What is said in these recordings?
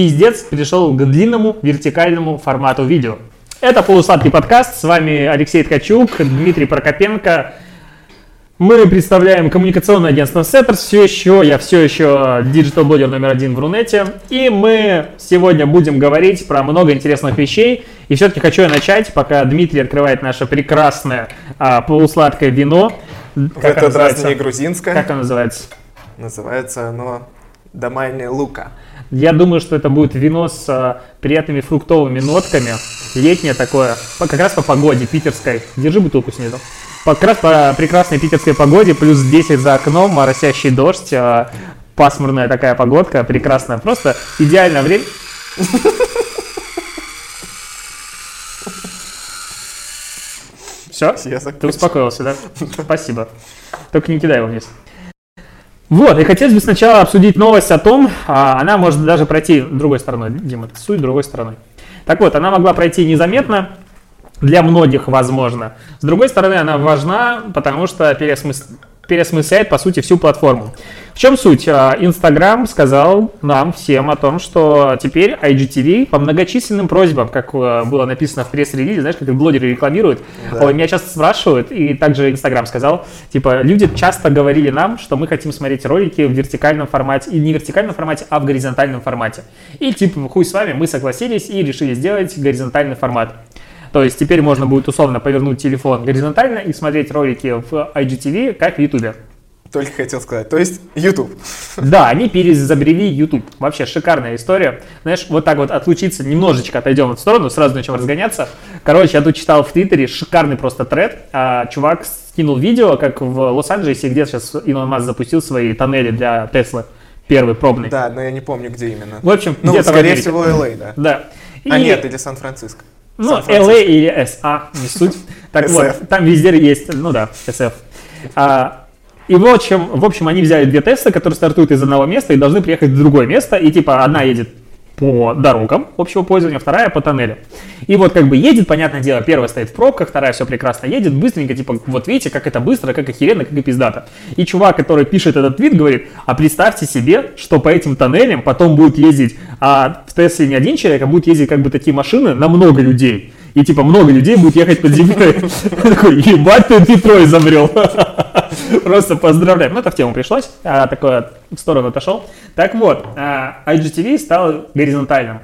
пиздец перешел к длинному вертикальному формату видео. Это полусладкий подкаст, с вами Алексей Ткачук, Дмитрий Прокопенко. Мы представляем коммуникационное агентство Setters, все еще, я все еще диджитал-блогер номер один в Рунете, и мы сегодня будем говорить про много интересных вещей, и все-таки хочу я начать, пока Дмитрий открывает наше прекрасное а, полусладкое вино. В этот раз не грузинское. Как оно называется? Называется оно «Домальная лука». Я думаю, что это будет вино с а, приятными фруктовыми нотками, летнее такое, как раз по погоде питерской. Держи бутылку снизу. Как раз по прекрасной питерской погоде, плюс 10 за окном, моросящий дождь, а, пасмурная такая погодка, прекрасная. Просто идеальное время. Все? Ты успокоился, да? Спасибо. Только не кидай его вниз. Вот, и хотелось бы сначала обсудить новость о том, а, она может даже пройти другой стороной. Дима, суй другой стороной. Так вот, она могла пройти незаметно, для многих возможно. С другой стороны, она важна, потому что переосмыс... переосмысляет, по сути, всю платформу. В чем суть? А, Инстаграм сказал нам всем о том, что теперь IGTV по многочисленным просьбам, как э, было написано в пресс-релизе, знаешь, как блогеры рекламируют, да. Меня часто спрашивают, и также Инстаграм сказал, типа, люди часто говорили нам, что мы хотим смотреть ролики в вертикальном формате, и не в вертикальном формате, а в горизонтальном формате. И типа, хуй с вами, мы согласились и решили сделать горизонтальный формат. То есть теперь можно будет условно повернуть телефон горизонтально и смотреть ролики в IGTV, как в YouTube. Только хотел сказать. То есть YouTube. Да, они переизобрели YouTube. Вообще шикарная история. Знаешь, вот так вот отлучиться, немножечко отойдем в сторону, сразу начнем разгоняться. Короче, я тут читал в Твиттере шикарный просто тред. А, чувак скинул видео, как в Лос-Анджелесе, где сейчас Илон Маск запустил свои тоннели для Теслы. Первый пробный. Да, но я не помню, где именно. В общем, ну, где-то скорее всего, LA, да. Да. А и... нет, или Сан-Франциско. Ну, LA или SA, не суть. Так вот, там везде есть, ну да, SF. А, и в общем, в общем, они взяли две Теслы, которые стартуют из одного места и должны приехать в другое место. И типа одна едет по дорогам общего пользования, вторая по тоннелю. И вот как бы едет, понятное дело, первая стоит в пробках, вторая все прекрасно едет, быстренько, типа, вот видите, как это быстро, как охеренно, как и пиздато. И чувак, который пишет этот твит, говорит, а представьте себе, что по этим тоннелям потом будет ездить, а в Тесле не один человек, а будет ездить как бы такие машины на много людей. И типа много людей будет ехать под землей. Такой, ебать ты Детрой изобрел. Просто поздравляем. Ну, это в тему пришлось. А, такое в сторону отошел. Так вот, а, IGTV стал горизонтальным.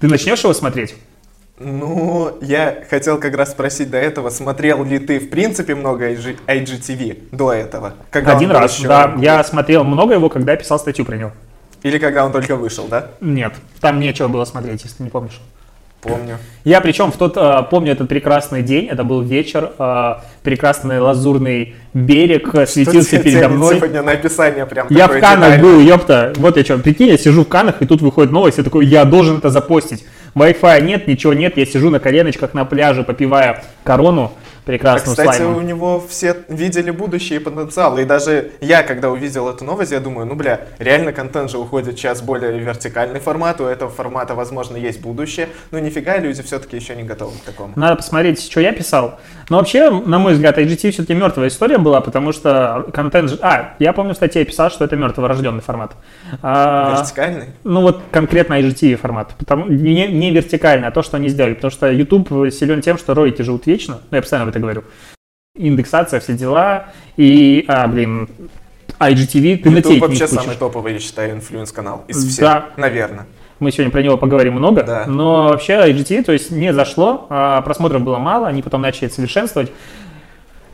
Ты начнешь его смотреть? Ну, я хотел как раз спросить до этого, смотрел ли ты в принципе много IGTV до этого? Когда Один раз, еще... да. Я смотрел много его, когда я писал статью про него. Или когда он только вышел, да? Нет, там нечего было смотреть, если ты не помнишь. Помню. Я причем в тот, э, помню этот прекрасный день, это был вечер, э, прекрасный лазурный берег Что светился передо мной. сегодня на описание прям Я в Канах был, ёпта. Вот я что, прикинь, я сижу в Канах, и тут выходит новость, я такой, я должен это запостить. Wi-Fi нет, ничего нет, я сижу на коленочках на пляже, попивая корону, прекрасную а, Кстати, слайму. у него все видели будущее и потенциал. И даже я, когда увидел эту новость, я думаю, ну, бля, реально контент же уходит сейчас более вертикальный формат, у этого формата, возможно, есть будущее. Но нифига, люди все-таки еще не готовы к такому. Надо посмотреть, что я писал. Но вообще, на мой взгляд, IGTV все-таки мертвая история была, потому что контент... А, я помню, в статье я писал, что это мертворожденный формат. А, вертикальный? Ну, вот конкретно IGTV формат. Потому, не, не вертикальный, а то, что они сделали. Потому что YouTube силен тем, что ролики живут вечно. Ну, я постоянно это говорю. Индексация, все дела. И, а, блин, IGTV, ты YouTube на телек вообще самый топовый, я считаю, influence-канал из всех, да. наверное. Мы сегодня про него поговорим много, да. но вообще IGTV, то есть не зашло, а просмотров было мало, они потом начали совершенствовать.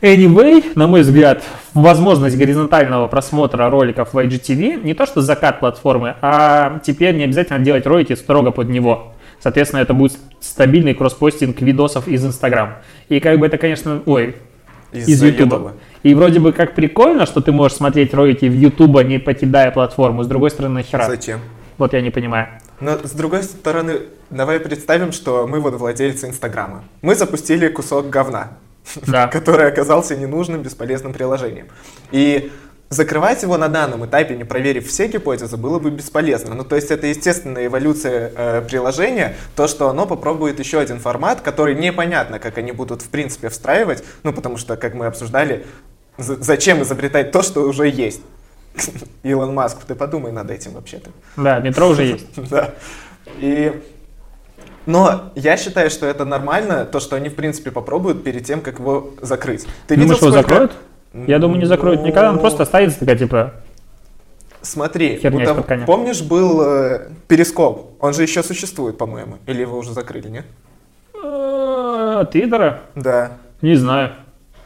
Anyway, на мой взгляд, возможность горизонтального просмотра роликов в IGTV не то что закат платформы, а теперь не обязательно делать ролики строго под него. Соответственно, это будет стабильный кросспостинг видосов из Instagram. И как бы это, конечно, ой, из, из YouTube. И вроде бы как прикольно, что ты можешь смотреть ролики в YouTube, не покидая платформу. С другой стороны, нахера? Зачем? Вот я не понимаю. Но с другой стороны, давай представим, что мы вот владельцы Инстаграма. Мы запустили кусок говна, да. который оказался ненужным, бесполезным приложением. И Закрывать его на данном этапе, не проверив все гипотезы, было бы бесполезно. Ну, то есть это естественная эволюция э, приложения, то, что оно попробует еще один формат, который непонятно, как они будут в принципе встраивать, ну, потому что, как мы обсуждали, зачем изобретать то, что уже есть. Илон Маск, ты подумай над этим вообще-то. Да, метро уже есть. Да. И но я считаю, что это нормально, то, что они, в принципе, попробуют перед тем, как его закрыть. Ты Думаешь, видел, его закроют? Я думаю, не закроют никогда, он просто останется такая, типа, Смотри, Херня там, помнишь, был э, Перископ? Он же еще существует, по-моему. Или его уже закрыли, нет? Э, Твиттера? Да. Не знаю.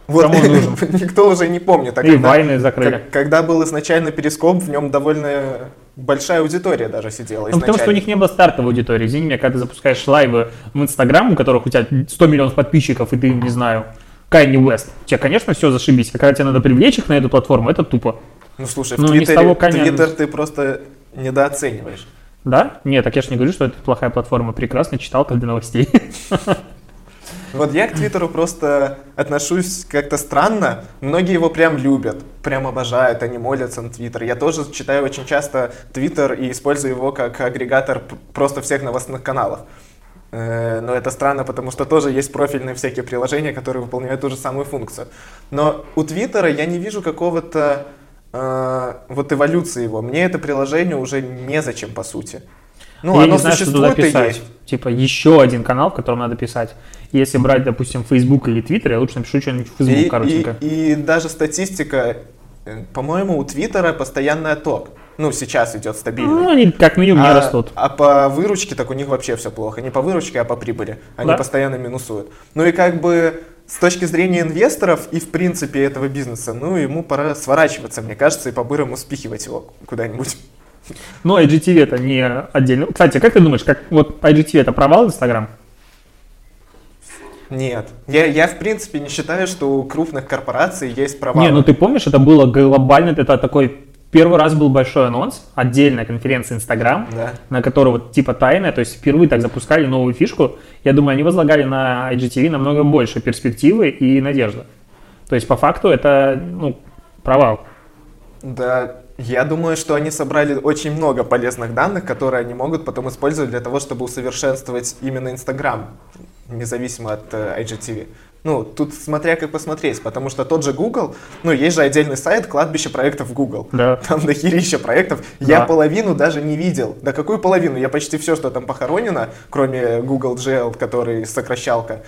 Вот Кому нужен? никто уже не помнит. А И когда, вайны закрыли. Как, когда был изначально Перископ, в нем довольно большая аудитория даже сидела ну, потому что у них не было стартовой аудитории. Извини меня, когда ты запускаешь лайвы в Инстаграм, у которых у тебя 100 миллионов подписчиков, и ты, не знаю, Кайни Уэст, тебе, конечно, все зашибись. А когда тебе надо привлечь их на эту платформу, это тупо. Ну, слушай, ну, в Твиттере, того коня... Твиттер ты просто недооцениваешь. Да? Нет, так я же не говорю, что это плохая платформа. Прекрасно читал для новостей. Вот я к Твиттеру просто отношусь как-то странно. Многие его прям любят, прям обожают, они молятся на Твиттер. Я тоже читаю очень часто Твиттер и использую его как агрегатор просто всех новостных каналов. Э, но это странно, потому что тоже есть профильные всякие приложения, которые выполняют ту же самую функцию. Но у Твиттера я не вижу какого-то э, вот эволюции его. Мне это приложение уже незачем, по сути. Ну, я оно не знаю, существует что туда писать. есть. Типа еще один канал, в котором надо писать. Если брать, допустим, Facebook или Twitter, я лучше напишу что-нибудь в Facebook и, коротенько. И, и даже статистика, э, по-моему, у Твиттера постоянная топ. Ну, сейчас идет стабильно. Ну, они как минимум не а, растут. А по выручке так у них вообще все плохо. Не по выручке, а по прибыли. Они да? постоянно минусуют. Ну и как бы с точки зрения инвесторов и в принципе этого бизнеса, ну ему пора сворачиваться, мне кажется, и по-бырому спихивать его куда-нибудь. Но IGTV это не отдельно. Кстати, как ты думаешь, как вот IGTV это провал Инстаграм? Нет. Я, я, в принципе, не считаю, что у крупных корпораций есть провал. Не, ну ты помнишь, это было глобально, это такой Первый раз был большой анонс, отдельная конференция Instagram, да. на которой вот типа тайная, то есть впервые так запускали новую фишку. Я думаю, они возлагали на IGTV намного больше перспективы и надежды. То есть по факту это ну, провал. Да, я думаю, что они собрали очень много полезных данных, которые они могут потом использовать для того, чтобы усовершенствовать именно Instagram, независимо от э, IGTV. Ну, тут смотря как посмотреть, потому что тот же Google, ну, есть же отдельный сайт кладбище проектов Google. Да. Там дохерища проектов. Да. Я половину даже не видел. Да какую половину? Я почти все, что там похоронено, кроме Google GL, который сокращалка,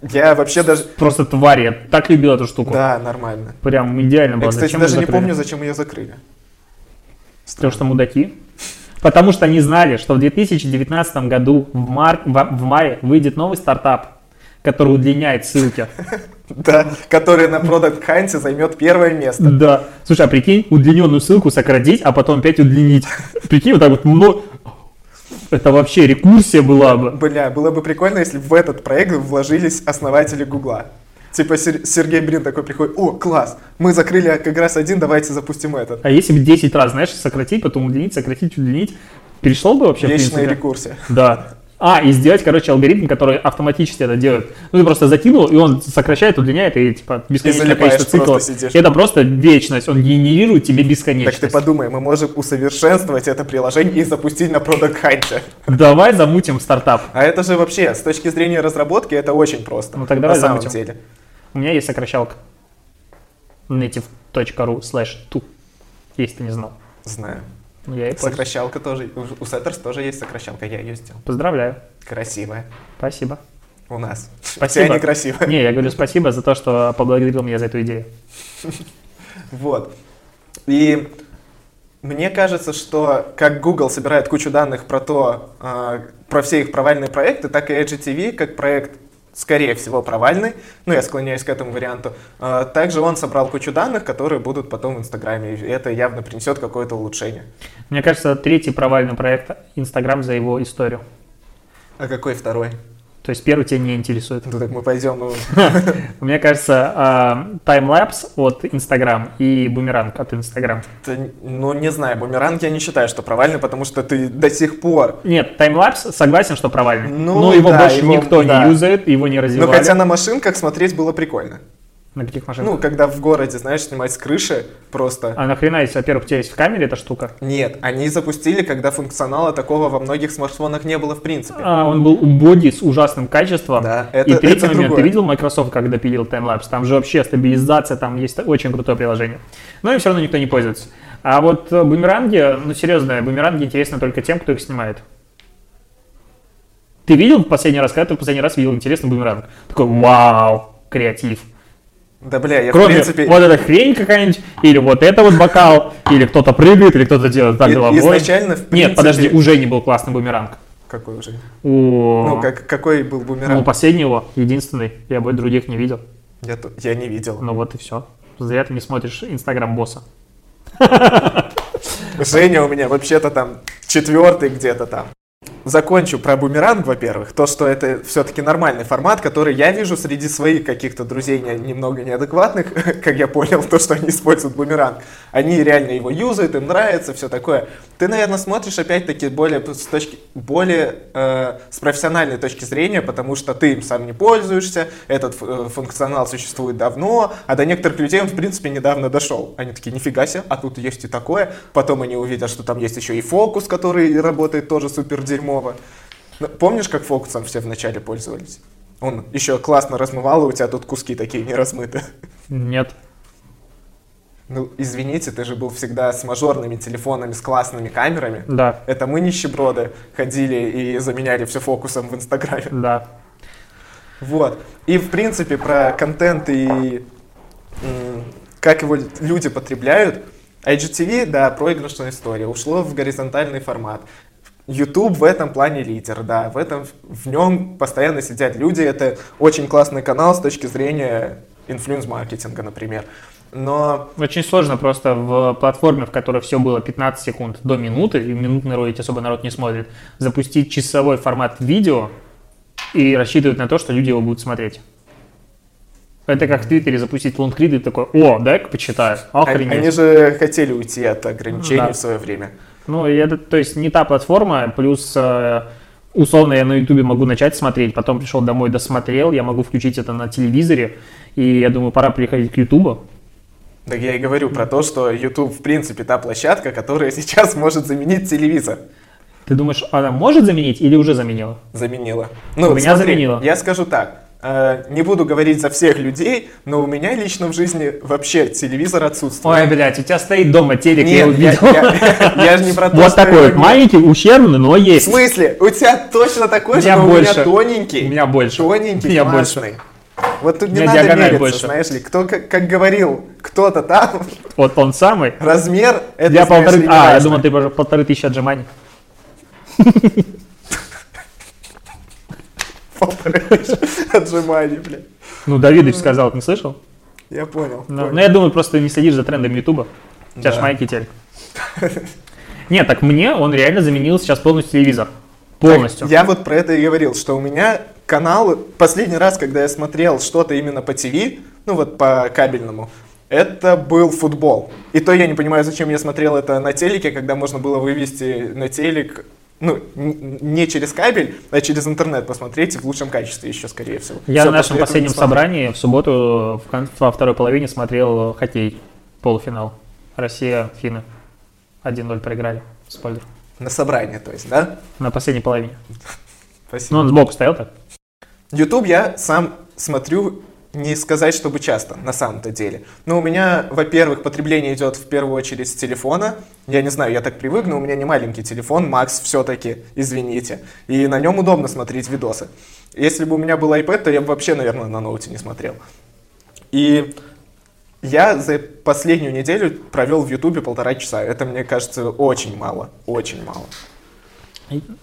я вообще даже... Просто тварь, я так любил эту штуку. Да, нормально. Прям идеально было. Я, кстати, зачем даже не помню, зачем ее закрыли. Потому что мудаки. Потому что они знали, что в 2019 году в, мар... в мае выйдет новый стартап, который удлиняет ссылки. Да, который на Product Hunt займет первое место. Да. Слушай, а прикинь, удлиненную ссылку сократить, а потом опять удлинить. Прикинь, вот так вот много... Это вообще рекурсия была бы. Бля, было бы прикольно, если в этот проект вложились основатели Гугла. Типа Сергей Брин такой приходит, о, класс, мы закрыли как раз один, давайте запустим этот. А если бы 10 раз, знаешь, сократить, потом удлинить, сократить, удлинить, перешло бы вообще, Вечная рекурсия. Да. А, и сделать, короче, алгоритм, который автоматически это делает. Ну, ты просто закинул, и он сокращает, удлиняет, и, типа, бесконечное количество циклов. Это просто вечность, он генерирует тебе бесконечность. Так ты подумай, мы можем усовершенствовать это приложение и запустить на Product Hunt. Давай замутим стартап. А это же вообще, с точки зрения разработки, это очень просто. Ну, тогда на самом замутим. деле. У меня есть сокращалка. native.ru slash tu. Если ты не знал. Знаю. Я и Сокращалка тоже. У Setters тоже есть сокращалка, я ее сделал. Поздравляю. Красивая. Спасибо. У нас. Спасибо. Все некрасиво. Не, я говорю спасибо за то, что поблагодарил меня за эту идею. Вот. И мне кажется, что как Google собирает кучу данных про то, а, про все их провальные проекты, так и IGTV, как проект скорее всего, провальный, ну, я склоняюсь к этому варианту. А, также он собрал кучу данных, которые будут потом в Инстаграме, и это явно принесет какое-то улучшение. Мне кажется, третий провальный проект Инстаграм за его историю. А какой второй? То есть первый тебя не интересует. Ну так мы пойдем. Ну... Мне кажется, а, таймлапс от Instagram и бумеранг от Instagram. Ну не знаю, бумеранг я не считаю, что провальный, потому что ты до сих пор... Нет, таймлапс согласен, что провальный. Ну, Но его да, больше его, никто да. не юзает, его не развивали. Но хотя на машинках смотреть было прикольно. На каких машинах? Ну, когда в городе, знаешь, снимать с крыши просто. А нахрена, если, во-первых, у тебя есть в камере эта штука? Нет, они запустили, когда функционала такого во многих смартфонах не было в принципе. А, он был убогий с ужасным качеством. Да, это, И третий это момент, другое. ты видел Microsoft, когда пилил таймлапс? Там же вообще стабилизация, там есть очень крутое приложение. Но им все равно никто не пользуется. А вот э, бумеранги, ну серьезно, бумеранги интересны только тем, кто их снимает. Ты видел в последний раз, когда ты в последний раз видел интересный бумеранг? Такой, вау, креатив. Да, бля, я Кроме в принципе... вот эта хрень какая-нибудь, или вот это вот бокал, или кто-то прыгает, или кто-то делает так головой. изначально, в принципе... Нет, подожди, уже не был классный бумеранг. Какой уже? У... Ну, как, какой был бумеранг? Ну, последнего, единственный. Я бы других не видел. Я, я не видел. Ну вот и все. Зря ты не смотришь инстаграм босса. Женя у меня вообще-то там четвертый где-то там. Закончу про бумеранг, во-первых. То, что это все-таки нормальный формат, который я вижу среди своих каких-то друзей не- немного неадекватных, как я понял, то, что они используют бумеранг. Они реально его юзают, им нравится, все такое. Ты, наверное, смотришь опять-таки более с точки, более э, с профессиональной точки зрения, потому что ты им сам не пользуешься, этот э, функционал существует давно, а до некоторых людей он, в принципе, недавно дошел. Они такие, нифига себе, а тут есть и такое. Потом они увидят, что там есть еще и фокус, который работает тоже супер дерьмово. Ну, Помнишь, как фокусом все вначале пользовались? Он еще классно размывал, и у тебя тут куски такие не размыты. Нет. Ну, извините, ты же был всегда с мажорными телефонами, с классными камерами. Да, Это мы, нищеброды, ходили и заменяли все фокусом в Инстаграме. да. Вот. И, в принципе, про контент и как его люди потребляют. IGTV, да, проигрышная история, ушло в горизонтальный формат. YouTube в этом плане лидер, да, в этом, в нем постоянно сидят люди, это очень классный канал с точки зрения инфлюенс-маркетинга, например. Но Очень сложно просто в платформе, в которой все было 15 секунд до минуты, и минутный ролик особо народ не смотрит, запустить часовой формат видео и рассчитывать на то, что люди его будут смотреть. Это как в Твиттере запустить лонгрид и такой, о, дай-ка почитаю, охренеть. они же хотели уйти от ограничений Да. в свое время. Ну, это, то есть не та платформа, плюс э, условно я на Ютубе могу начать смотреть, потом пришел домой, досмотрел, я могу включить это на телевизоре, и я думаю, пора переходить к Ютубу. Так я и говорю про то, что YouTube в принципе та площадка, которая сейчас может заменить телевизор. Ты думаешь, она может заменить или уже заменила? Заменила. Ну, У меня заменила. Я скажу так. Э, Не буду говорить за всех людей, но у меня лично в жизни вообще телевизор отсутствует. Ой, блядь, у тебя стоит дома телек, я Нет, я, увидел. я- я же не про то, Вот что я такой вот маленький, ущербный, но В есть. смысле? У тебя точно такой же, но у больше. меня тоненький. У меня больше. Тоненький, У меня классный. Вот тут не надо мериться, больше. знаешь ли. Кто, как, как говорил кто-то там, Вот он самый. размер это, знаешь полторы... А, я думал, ты полторы тысячи отжиманий. Отжиманий, блядь. Ну, Давидыч сказал, не слышал? Я понял. Ну, я думаю, просто не следишь за трендами Ютуба. У тебя Да. ж маленький телек. Нет, так мне он реально заменил сейчас полностью телевизор. Полностью. Я вот про это и говорил, что у меня каналы, последний раз, когда я смотрел что-то именно по ТВ, ну вот по кабельному, это был футбол. И то я не понимаю, зачем я смотрел это на телеке, когда можно было вывести на телек, ну, не через кабель, а через интернет посмотреть в лучшем качестве еще, скорее всего. Я Всё, на нашем последнем собрании в субботу в кон- во второй половине смотрел хоккей, полуфинал. Россия, финны. 1-0 проиграли. Спойлер. На собрании, то есть, да? На последней половине. Спасибо. Ну, он сбоку стоял так. YouTube я сам смотрю не сказать, чтобы часто, на самом-то деле. Но у меня, во-первых, потребление идет в первую очередь с телефона. Я не знаю, я так привык, но у меня не маленький телефон, Макс все-таки, извините. И на нем удобно смотреть видосы. Если бы у меня был iPad, то я бы вообще, наверное, на ноуте не смотрел. И я за последнюю неделю провел в Ютубе полтора часа. Это, мне кажется, очень мало. Очень мало.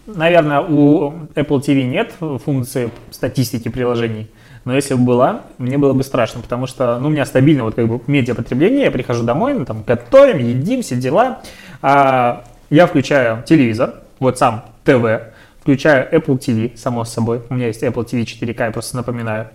Наверное, у Apple TV нет функции статистики приложений. Но если бы была, мне было бы страшно, потому что ну, у меня стабильно вот как бы медиапотребление, я прихожу домой, мы там готовим, едим, все дела. А, я включаю телевизор, вот сам ТВ, включаю Apple TV, само собой, у меня есть Apple TV 4K, я просто напоминаю.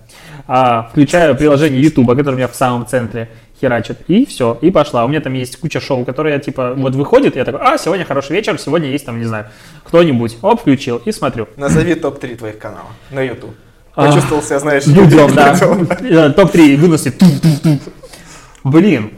А, включаю приложение YouTube, которое у меня в самом центре херачит, и все, и пошла. У меня там есть куча шоу, которые, типа, вот выходит, я такой, а, сегодня хороший вечер, сегодня есть там, не знаю, кто-нибудь, оп, включил, и смотрю. Назови топ-3 твоих канала на YouTube. А, Почувствовал себя, знаешь, Дудем, да. Дудем. Э, Топ-3 выносит. Ту-ту-ту. Блин,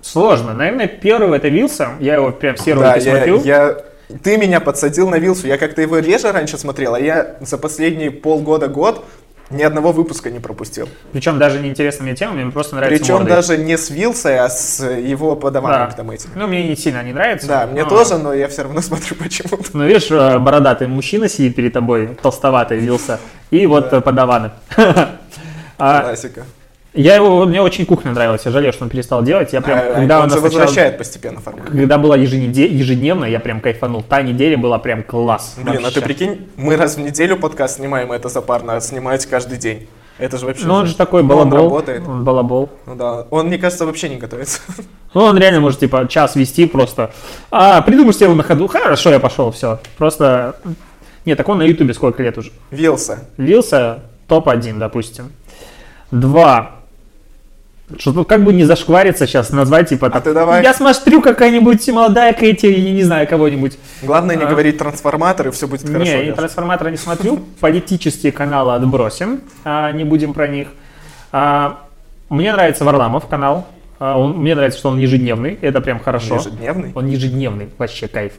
сложно. Наверное, первый это Вилса. Я его прям все Да, я, смотрю. я- ты меня подсадил на Вилсу. Я как-то его реже раньше смотрел, а я за последние полгода-год Ни одного выпуска не пропустил. Причем даже неинтересными темами, мне просто нравится Причем мордой. даже не с Вилсой, а с его подаваном Да. там этим. Ну, мне не сильно не нравится. Да, мне но- тоже, но я все равно смотрю почему-то. Ну, видишь, э, бородатый мужчина сидит перед тобой, толстоватый вился, и вот Да. подаваны. Классика. Я его, мне очень кухня нравилась, я жалею, что он перестал делать. Я прям, А, когда он у же нас начала- возвращает постепенно формат. когда была еженеде- ежедневно, я прям кайфанул. Та неделя была прям класс. Блин, а Вообще. ты прикинь, мы раз в неделю подкаст снимаем, это запарно, а снимать каждый день. Это же вообще... Ну, он же такой Ну, он балабол. работает. Он балабол. Ну да, он, мне кажется, вообще не готовится. Ну, он реально может, типа, час вести просто. А, придумаешь себе на ходу. Хорошо, я пошел, все. Просто... Нет, так он на Ютубе сколько лет уже? Вилса. Лился топ-1, допустим. Два. Что тут как бы не зашквариться сейчас, назвать типа так, ты давай. Я смотрю какая-нибудь молодая Кэти, я не знаю, кого-нибудь. Главное не А. говорить трансформатор, и все будет хорошо. не, Леш. трансформатора не смотрю. Политические каналы отбросим, а, не будем про них. А, мне нравится Варламов канал. А, он- мне нравится, что он ежедневный. Это прям хорошо. Ежедневный? Он ежедневный, вообще кайф.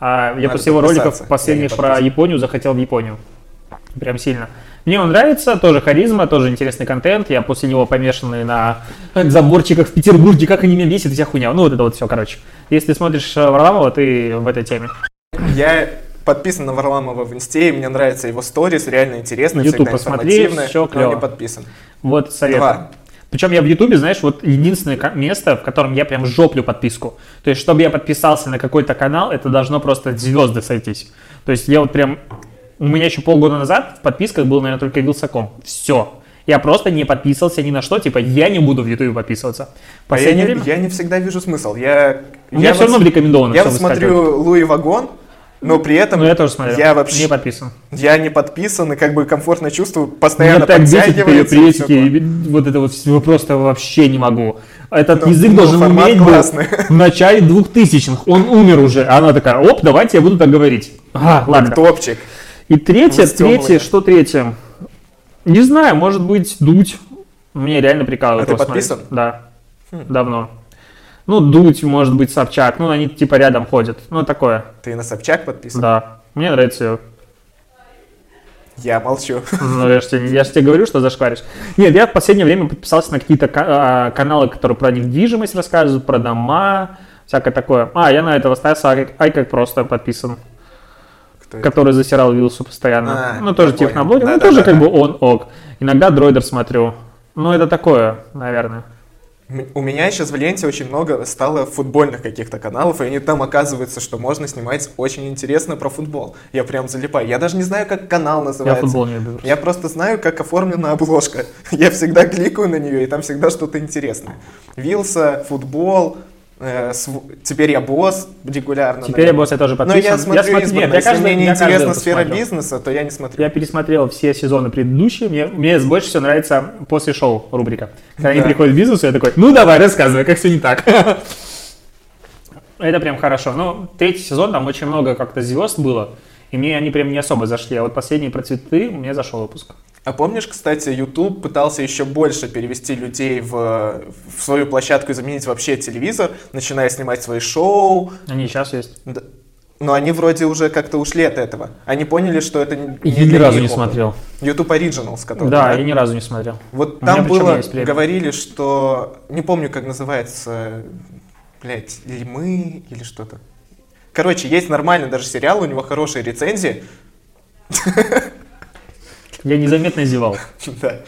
А, я Надо после его роликов последних Я про. Японию захотел в Японию. Прям сильно. Мне он нравится, тоже харизма, тоже интересный контент. Я после него помешанный на заборчиках в Петербурге, как они меня бесят, вся хуйня. Ну, вот это вот все, короче. Если ты смотришь э, Варламова, ты в этой теме. Я подписан на Варламова в инсте, и мне нравится его сторис, реально интересно, YouTube всегда посмотри, но клёво. не подписан. Вот совет. Два. Причем я в Ютубе, знаешь, вот единственное место, в котором я прям жоплю подписку. То есть, чтобы я подписался на какой-то канал, это должно просто звезды сойтись. То есть, я вот прям... У меня еще полгода назад в подписках был, наверное, только Вилсаком. Все. Я просто не подписывался ни на что, типа, я не буду в Ютубе подписываться. В А я, последнее не, время... я не всегда вижу смысл. Я, У меня я все вот- равно рекомендовано. Я всё вот смотрю Луи Вагон, но при этом Ну, я тоже смотрю. я вообще Не подписан. я не подписан и как бы комфортно чувствую, Меня постоянно так бесит подтягивается. и всё приветики, вот это вот всё просто вообще не могу. Этот Ну, язык ну, должен уметь был классный. в начале двухтысячных. Он умер уже. А Она такая, оп, давайте я буду так говорить. А, ладно. Топчик. И третье, третье, что третье? Не знаю, может быть, дуть. Мне реально прикалывает А ты смотреть. подписан? Хм. Да, давно. Ну, дуть, может быть, Собчак. Ну, они типа рядом ходят. Ну, такое, Ты на Собчак подписан? да. Мне нравится ее. Я молчу. Ну, я же тебе, я тебе говорю, что зашкваришь. Нет, я в последнее время подписался на какие-то ка- а, каналы, которые про недвижимость рассказывают, про дома, всякое такое. А, я на этого Стаса Ай как просто подписан, Кто это? который засирал Вилсу постоянно. А, ну, тоже я техноблогер, ну, Да-да-да. тоже как бы он ок. Иногда дроидер смотрю. Ну, это такое, наверное. У меня сейчас в ленте очень много стало футбольных каких-то каналов, и они там оказывается, что можно снимать очень интересно про футбол. Я прям залипаю. Я даже не знаю, как канал Я называется. футбол не люблю. Я просто знаю, как оформлена обложка. Я всегда кликаю на нее, и там всегда что-то интересное. Вилса, футбол, теперь я босс регулярно. Теперь я наверное. босс, я тоже Но подписан. я смотрю смотрю- избранно. нет, я Если каждый- мне не я интересна сфера смотрю. бизнеса, то я не смотрю. Я пересмотрел все сезоны предыдущие. Мне, мне больше всего нравится после шоу рубрика. Когда они Да. приходят в бизнес, я такой, ну давай, рассказывай, как все не так. Это прям хорошо. Ну, третий сезон, там очень много как-то звезд было. И мне они прям не особо зашли. А вот последние про цветы мне зашел выпуск. А помнишь, кстати, YouTube пытался еще больше перевести людей в, в свою площадку и заменить вообще телевизор, начиная снимать свои шоу. Они сейчас есть. Да. Но они вроде уже как-то ушли от этого. Они поняли, что это не, Я ни разу не смотрел. YouTube Originals, который. Да, я ни разу не смотрел. Вот У там было, говорили, что, не помню, как называется, блядь, или мы, или что-то. Короче, есть нормальный даже сериал, у него хорошие рецензии. Я незаметно зевал. Да.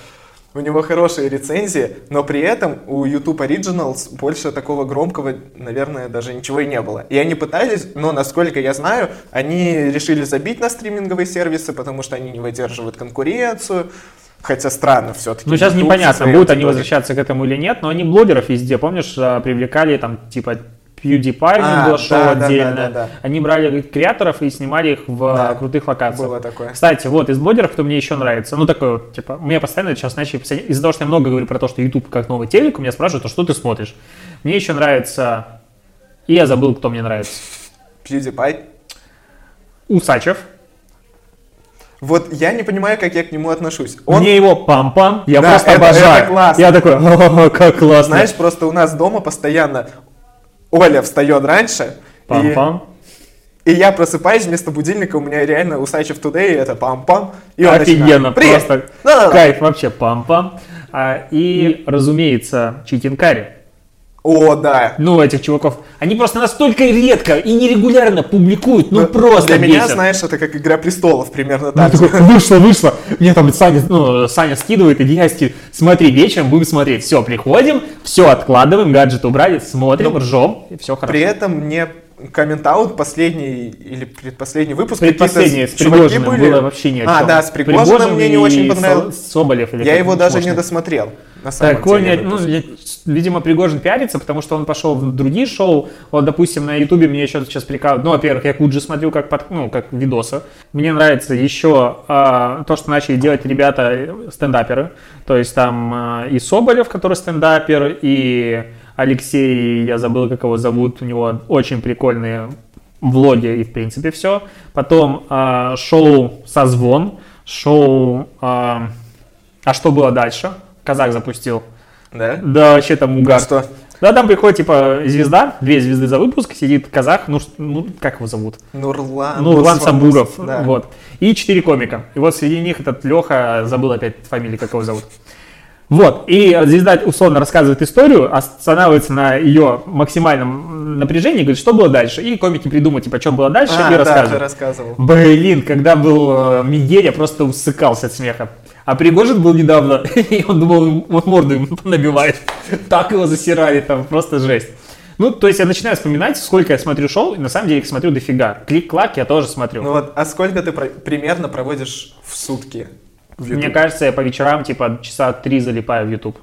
У него хорошие рецензии, но при этом у YouTube Originals больше такого громкого, наверное, даже ничего и не было. И они пытались, но, насколько я знаю, они решили забить на стриминговые сервисы, потому что они не выдерживают конкуренцию. Хотя странно все-таки. Ну, сейчас непонятно, будут они возвращаться к этому или нет, но они блогеров везде, помнишь, а, привлекали там, типа, PewDiePie, у А, было шоу да, да, отдельно. да, да, да. Они брали креаторов и снимали их в Да, а, крутых локациях. Было такое. Кстати, вот из блогеров, кто мне еще нравится, ну такой, вот, типа, мне постоянно сейчас начали писать, из-за того, что я много говорю про то, что YouTube как новый телек, у меня спрашивают, а что ты смотришь? Мне еще нравится, и я забыл, кто мне нравится, PewDiePie. Усачев. Вот я не понимаю, как я к нему отношусь. Он, Мне его пам-пам, я Да, просто это- обожаю. это классно. Я такой, «О, как классно. знаешь, просто у нас дома постоянно Оля встает раньше, и Пам-пам. И я просыпаюсь, вместо будильника у меня реально Усачев Today, это пам-пам. И Офигенно, просто да, да, кайф вообще, пам-пам. А, и, разумеется, Читинкари. О, да. Ну, этих чуваков. Они просто настолько редко и нерегулярно публикуют, ну, ну просто Для меня, знаешь, это как «Игра престолов» примерно так. Ну, такой, вышло, вышло. Мне там Саня, ну, Саня скидывает, и я скидываю. Смотри, вечером будем смотреть. Все, приходим, все откладываем, гаджет убрали, смотрим, ну, ржем, и все хорошо. При этом мне коммент-аут последний или предпоследний выпуск. Предпоследний, с Пригожиным были... было вообще не о чем. А, да, с Пригожиным, Пригожин мне не очень понравилось. Соболев. Или я его даже не досмотрел. На самом Такой, деле, ну, я, видимо, Пригожин пиарится, потому что он пошел в другие шоу. Вот, допустим, на Ютубе мне еще сейчас прикалывают. Ну, во-первых, я Куджи смотрю как, под, ну, как видосы. Мне нравится еще а, то, что начали делать ребята э, стендаперы. То есть там а, и Соболев, который стендапер, и Алексей, я забыл, как его зовут, у него очень прикольные влоги и, в принципе, все. Потом э, шоу «Созвон», шоу э, «А что было дальше?» Казах запустил. Да? Да, вообще там угар. Ну что? Да, там приходит, типа, звезда, две звезды за выпуск, сидит казах, ну, ну как его зовут? Нурлан. Нурлан Сабуров, да. вот. И четыре комика. И вот среди них этот Леха, забыл опять фамилию, как его зовут. Вот, и звезда условно рассказывает историю, останавливается на ее максимальном напряжении, говорит, что было дальше. И комики придумают, типа, что было дальше, а, и да, рассказывают. рассказывал. Блин, когда был э, Мигель, я просто усыкался от смеха. А Пригожин был недавно, и он думал, вот морду ему набивает. Так его засирали, там просто жесть. Ну, то есть я начинаю вспоминать, сколько я смотрю шоу, и на самом деле их смотрю дофига. Клик-клак я тоже смотрю. Ну вот, а сколько ты примерно проводишь в сутки? Мне кажется, я по вечерам типа часа три залипаю в YouTube.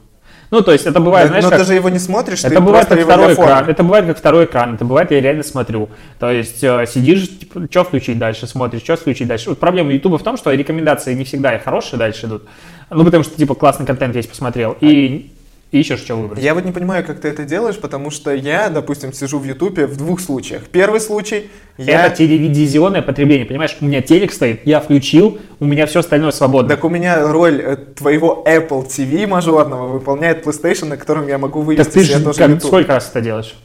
Ну, то есть это бывает, знаешь, Но как... ты же его не смотришь, это бывает как второй экран. Это бывает как второй экран, это бывает, я реально смотрю. То есть э, сидишь, типа, что включить дальше, смотришь, что включить дальше. Вот проблема YouTube в том, что рекомендации не всегда и хорошие дальше идут. Ну, потому что, типа, классный контент есть посмотрел. И ищешь, что выбрать. Я вот не понимаю, как ты это делаешь, потому что я, допустим, сижу в Ютубе в двух случаях. Первый случай, я... Это телевизионное потребление, понимаешь? У меня телек стоит, я включил, у меня все остальное свободно. Так у меня роль э, твоего Apple TV мажорного выполняет PlayStation, на котором я могу вывести так ты же как, сколько раз это делаешь?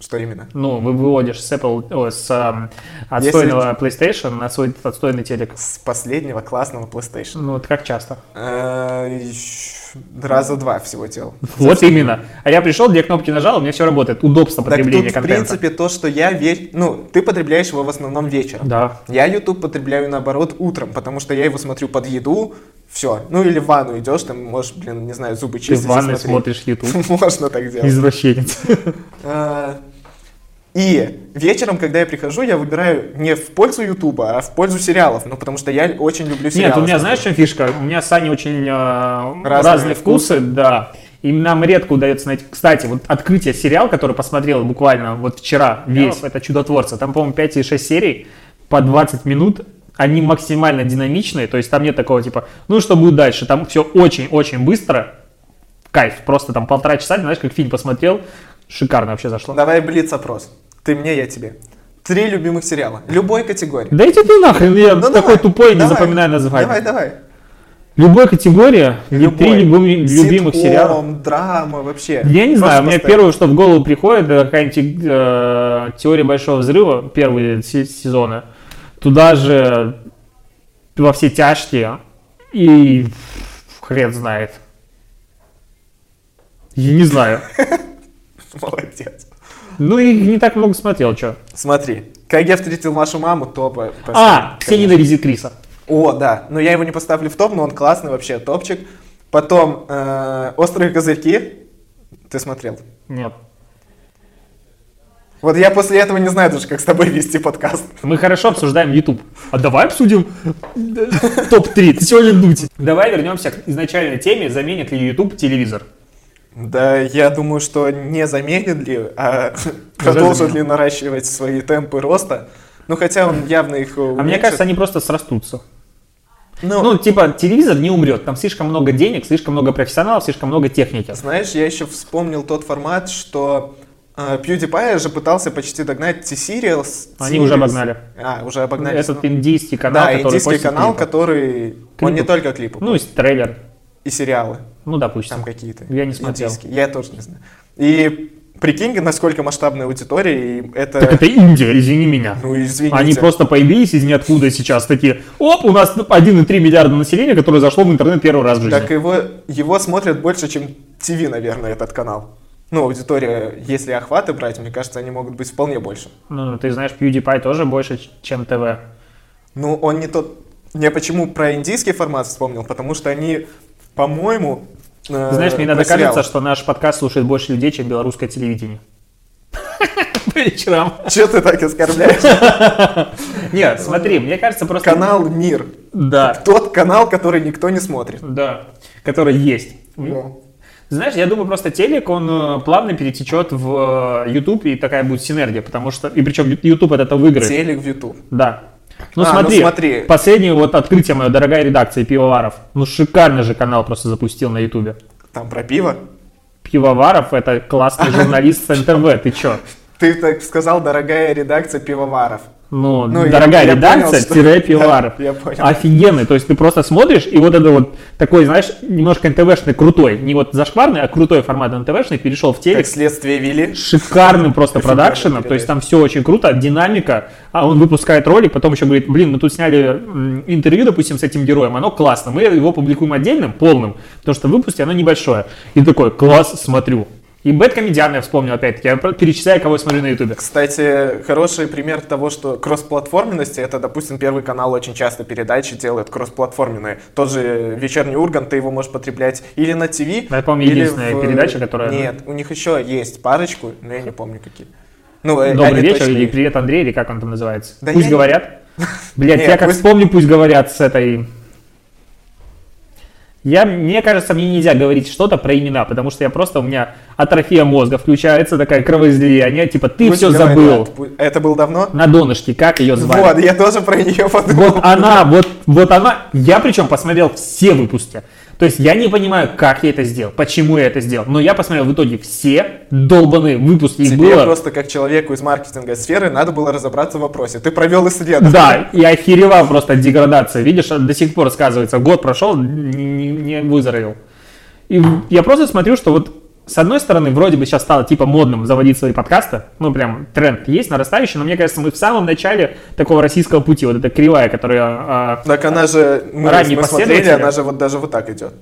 Что именно? Ну, вы выводишь с Apple, о, с um, отстойного Если... PlayStation на свой отстойный телек. С последнего классного PlayStation. Ну, вот как часто? Э, раза два всего делал. Вот именно. А я пришел, две кнопки нажал, у меня все работает. Удобство потребления так тут, контента. в принципе, то, что я веч... Ну, ты потребляешь его в основном вечером. Да. Я YouTube потребляю, наоборот, утром, потому что я его смотрю под еду, все. Ну или в ванну идешь, там можешь, блин, не знаю, зубы чистить. Ты в ванной смотришь YouTube. Можно так делать. Извращенец. И вечером, когда я прихожу, я выбираю не в пользу Ютуба, а в пользу сериалов. Ну, потому что я очень люблю сериалы. Нет, у меня, знаешь, что фишка? У меня с Саней очень э, разные, разные вкусы, вкусы, да. И нам редко удается найти. Кстати, вот открытие сериал, который посмотрел буквально вот вчера весь, это «Чудотворцы». Там, по-моему, 5 или 6 серий по 20 минут. Они максимально динамичные, то есть там нет такого типа, ну что будет дальше? Там все очень-очень быстро, кайф, просто там полтора часа, знаешь, как фильм посмотрел, Шикарно вообще зашло. Давай блиц опрос. Ты мне, я тебе. Три любимых сериала. Любой категории. Да иди ты нахрен, я ну, такой давай, тупой, не запоминаю название. Давай, давай. Любой категории, Любой. три любим, любимых Ситком, сериала. драма, вообще. Я не знаю, у меня первое, что в голову приходит, это какая-нибудь э, теория большого взрыва, первые сезоны. Туда же во все тяжкие и хрен знает. Я не знаю. Молодец. Ну и не так много смотрел, что. Смотри, как я встретил вашу маму, топ. Э, а, все ненавидят Криса. О, да. Но я его не поставлю в топ, но он классный вообще, топчик. Потом э, «Острые козырьки». Ты смотрел? Нет. Вот я после этого не знаю даже, как с тобой вести подкаст. Мы хорошо обсуждаем YouTube. А давай обсудим топ-3. Ты сегодня дуть. Давай вернемся к изначальной теме, заменит ли YouTube телевизор. Да, я думаю, что не заменит ли, а продолжит ли наращивать свои темпы роста. Ну, хотя он явно их уменьшит. А мне кажется, они просто срастутся. Ну, ну, типа, телевизор не умрет, там слишком много денег, слишком много профессионалов, слишком много техники. Знаешь, я еще вспомнил тот формат, что э, PewDiePie же пытался почти догнать T-Series. Они уже обогнали. А, уже обогнали. Этот индийский канал, да, который индийский канал, клипов. который... Клипов. Он не только клипы. Ну, и трейлер. И сериалы. Ну, допустим. Там какие-то. Я не смотрел. Индийские. Я тоже не знаю. И Прикинь, насколько масштабная аудитория, и это... Так это Индия, извини меня. Ну, извините. Они просто появились из ниоткуда сейчас, такие, оп, у нас 1,3 миллиарда населения, которое зашло в интернет первый раз в жизни. Так его, его смотрят больше, чем ТВ, наверное, этот канал. Ну, аудитория, если охваты брать, мне кажется, они могут быть вполне больше. Ну, ты знаешь, PewDiePie тоже больше, чем ТВ. Ну, он не тот... Я почему про индийский формат вспомнил? Потому что они, по-моему, Знаешь, мне иногда кажется, что наш подкаст слушает больше людей, чем белорусское телевидение. По вечерам. Че ты так оскорбляешь? Нет, смотри, мне кажется просто... Канал «Мир». Да. Тот канал, который никто не смотрит. Да, который есть. Знаешь, я думаю, просто телек, он э, плавно перетечет в YouTube, и такая будет синергия, потому что, и причем YouTube это выиграет. Телек в YouTube. Да. Ну, а, ну смотри, ну смотри, последнее вот открытие мое, дорогая редакция Пивоваров. Ну шикарный же канал просто запустил на Ютубе. Там про пиво? Пивоваров это классный журналист с НТВ, ты чё? Ты так сказал, дорогая редакция Пивоваров. Ну, ну дорогая я, редакция, я тире пиваров. Я, я понял. Офигенный. То есть ты просто смотришь, и вот это вот такой, знаешь, немножко НТВшный крутой. Не вот зашкварный, а крутой формат НТВшный перешел в телек. Как следствие вели. Шикарным просто продакшеном. То есть там все очень круто, динамика. А он выпускает ролик, потом еще говорит, блин, мы тут сняли интервью, допустим, с этим героем, оно классно. Мы его публикуем отдельным, полным, потому что выпусти оно небольшое. И такой, класс, смотрю. И бэткомедиан я вспомнил опять-таки, я перечисляю, кого я смотрю на ютубе. Кстати, хороший пример того, что кроссплатформенности, это, допустим, Первый канал очень часто передачи делает кроссплатформенные. Тот же «Вечерний Ургант», ты его можешь потреблять или на ТВ, Это, по-моему, единственная в... передача, которая... Нет, у них еще есть парочку, но я не помню какие. Ну, э, Добрый вечер, точнее... или привет, Андрей, или как он там называется? Да пусть говорят. Блять, я как вспомню, пусть говорят с этой я, мне кажется, мне нельзя говорить что-то про имена, потому что я просто, у меня атрофия мозга включается, такая кровоизлияние, типа, ты Пусть все говорят, забыл. Это было давно? На донышке, как ее звали? Вот, я тоже про нее подумал. Вот она, вот, вот она, я причем посмотрел все выпуски. То есть я не понимаю, как я это сделал, почему я это сделал. Но я посмотрел в итоге все долбанные выпуски. Тебе было... просто как человеку из маркетинга сферы надо было разобраться в вопросе. Ты провел исследование. Да, я охеревал просто от деградации. Видишь, до сих пор сказывается. Год прошел, не, не выздоровел. И я просто смотрю, что вот с одной стороны, вроде бы сейчас стало типа модным заводить свои подкасты, ну прям тренд есть нарастающий, но мне кажется, мы в самом начале такого российского пути, вот эта кривая, которая... А, так она же, мы, ранее мы смотрели, она же вот даже вот так идет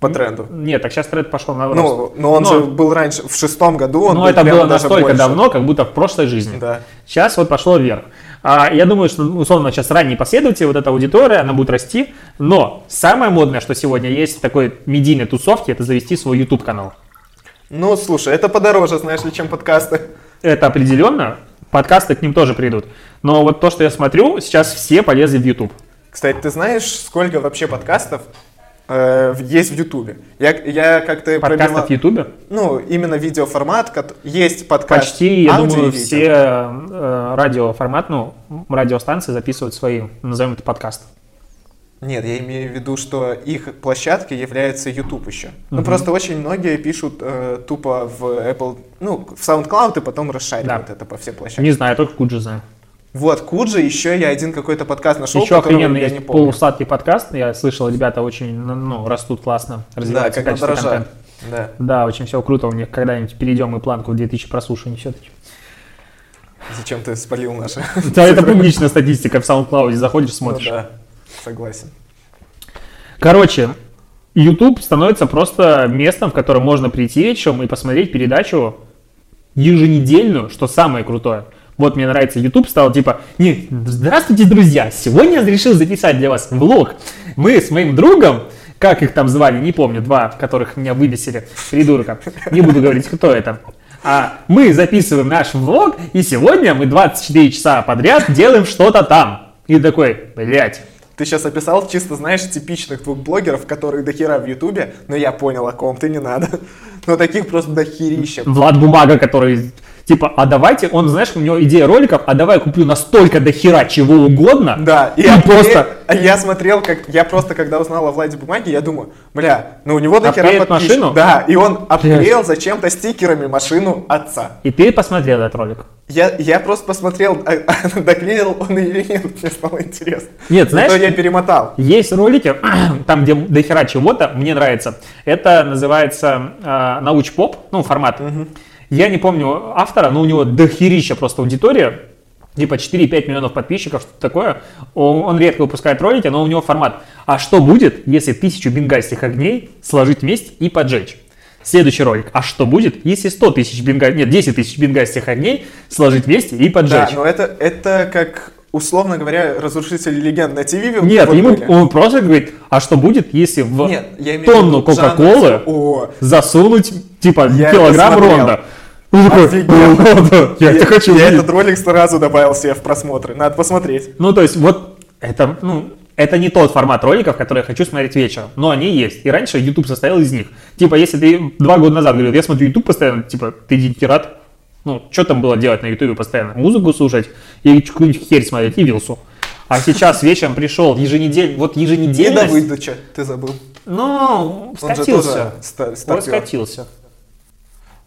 по тренду. Нет, так сейчас тренд пошел на рост. Ну, но он но, же был раньше, в шестом году он Ну, это было настолько больше. давно, как будто в прошлой жизни. Да. Сейчас вот пошло вверх. А, я думаю, что, условно, сейчас ранние последователи, вот эта аудитория, она будет расти. Но самое модное, что сегодня есть в такой медийной тусовке, это завести свой YouTube-канал. Ну, слушай, это подороже, знаешь ли, чем подкасты. Это определенно. Подкасты к ним тоже придут. Но вот то, что я смотрю, сейчас все полезли в YouTube. Кстати, ты знаешь, сколько вообще подкастов э, есть в Ютубе? Я, я как-то Подкастов пробивал... в Ютубе? Ну, именно видеоформат. Есть подкаст Почти, я думаю, все э, радиоформат, ну, радиостанции записывают свои, назовем это подкаст. Нет, я имею в виду, что их площадкой является YouTube еще. Ну просто очень многие пишут э, тупо в Apple, ну в SoundCloud и потом расшаривают да. это по всей площадке. Не знаю, только Куджи знаю. Вот, Куджи, еще я один какой-то подкаст нашел, Еще охрененный есть полусладкий подкаст, я слышал, ребята очень, ну, ну растут классно, развиваются да, как контент. Да. да, очень все круто, у них когда-нибудь перейдем и планку в 2000 прослушиваний все-таки. Зачем ты спалил наши? Да, это публичная статистика в SoundCloud, заходишь, смотришь. Ну, да. Согласен. Короче, YouTube становится просто местом, в котором можно прийти вечером и посмотреть передачу еженедельную, что самое крутое. Вот мне нравится YouTube, стал типа, не, здравствуйте, друзья, сегодня я решил записать для вас влог. Мы с моим другом, как их там звали, не помню, два, которых меня выбесили, придурка, не буду говорить, кто это. А мы записываем наш влог, и сегодня мы 24 часа подряд делаем что-то там. И такой, блядь, ты сейчас описал чисто, знаешь, типичных двух блогеров, которые до хера в Ютубе, но я понял, о ком ты не надо. Но таких просто до. Влад Бумага, который Типа, а давайте, он, знаешь, у него идея роликов, а давай куплю настолько до хера чего угодно. Да, и, и я просто... Я смотрел, как я просто, когда узнал о Владе Бумаге, я думаю, бля, ну у него до хера машину? Да, и он обклеил зачем-то стикерами машину отца. И ты посмотрел этот ролик? Я, я просто посмотрел, а, а, доклеил он или нет, мне стало интересно. Нет, знаешь, я перемотал. Есть ролики, там, где до хера чего-то, мне нравится. Это называется э, науч-поп, ну, формат. Угу. Я не помню автора, но у него дохерища просто аудитория, типа 4-5 миллионов подписчиков, что-то такое. Он, он редко выпускает ролики, но у него формат. А что будет, если тысячу бенгальских огней сложить вместе и поджечь? Следующий ролик. А что будет, если 100 тысяч бенга... Нет, 10 тысяч бенгальских огней сложить вместе и поджечь? Да, но это, это как условно говоря, разрушитель легенд на ТВ. Нет, ему он просто говорит, а что будет, если в Нет, тонну Кока-Колы засунуть, типа, я килограмм ронда? Я это хочу Я этот ролик сразу добавил себе в просмотры. Надо посмотреть. Ну, то есть, вот это, ну, это не тот формат роликов, который я хочу смотреть вечером, но они есть. И раньше YouTube состоял из них. Типа, если ты два года назад говорил, я смотрю YouTube постоянно, типа, ты дегенерат, ну, что там было делать на YouTube постоянно? Музыку слушать и какую-нибудь херь смотреть и вилсу. А сейчас вечером пришел еженедельно, вот еженедельно. И Давыдыча, ты забыл. Ну, скатился. Он, он скатился.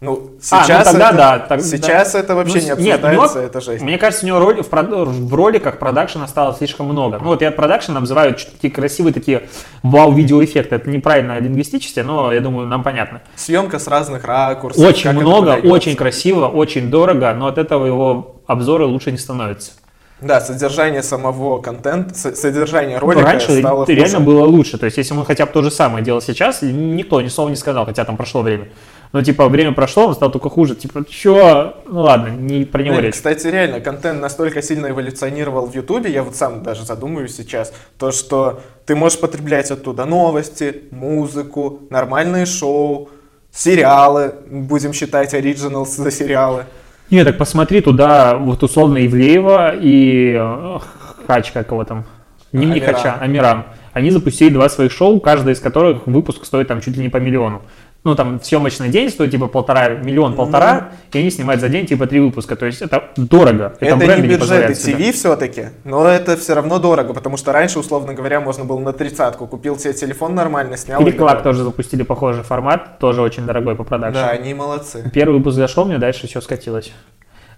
Ну, сейчас, а, ну, тогда, это, да, так, сейчас да. это вообще ну, не обсуждается, нет, это жесть. Мне кажется, у него роли, в, в роликах продакшена стало слишком много. Ну вот я продакшн обзываю такие красивые такие вау-видеоэффекты. Это неправильно лингвистически, но я думаю, нам понятно. Съемка с разных ракурсов. Очень много, очень красиво, очень дорого, но от этого его обзоры лучше не становятся. Да, содержание самого контента, содержание ролика Раньше стало реально было лучше. То есть, если мы хотя бы то же самое делал сейчас, никто ни слова не сказал, хотя там прошло время. Но, типа, время прошло, он стал только хуже. Типа, чё? Ну ладно, не про него речь. Кстати, реально, контент настолько сильно эволюционировал в Ютубе, я вот сам даже задумываюсь сейчас, то, что ты можешь потреблять оттуда новости, музыку, нормальные шоу, сериалы, будем считать оригиналс за сериалы. Нет, так посмотри туда, вот условно Ивлеева и э, Хач, как его там, не, не Хача, Амиран. Они запустили два своих шоу, каждое из которых выпуск стоит там чуть ли не по миллиону ну, там, съемочный день стоит, типа, полтора, миллион-полтора, mm-hmm. и они снимают за день, типа, три выпуска. То есть это дорого. Это, это не бюджет ТВ все-таки, но это все равно дорого, потому что раньше, условно говоря, можно было на тридцатку. Купил себе телефон нормально, снял. Клик-клак тоже запустили похожий формат, тоже очень дорогой по продакшну. Да, они молодцы. Первый выпуск зашел, мне дальше все скатилось.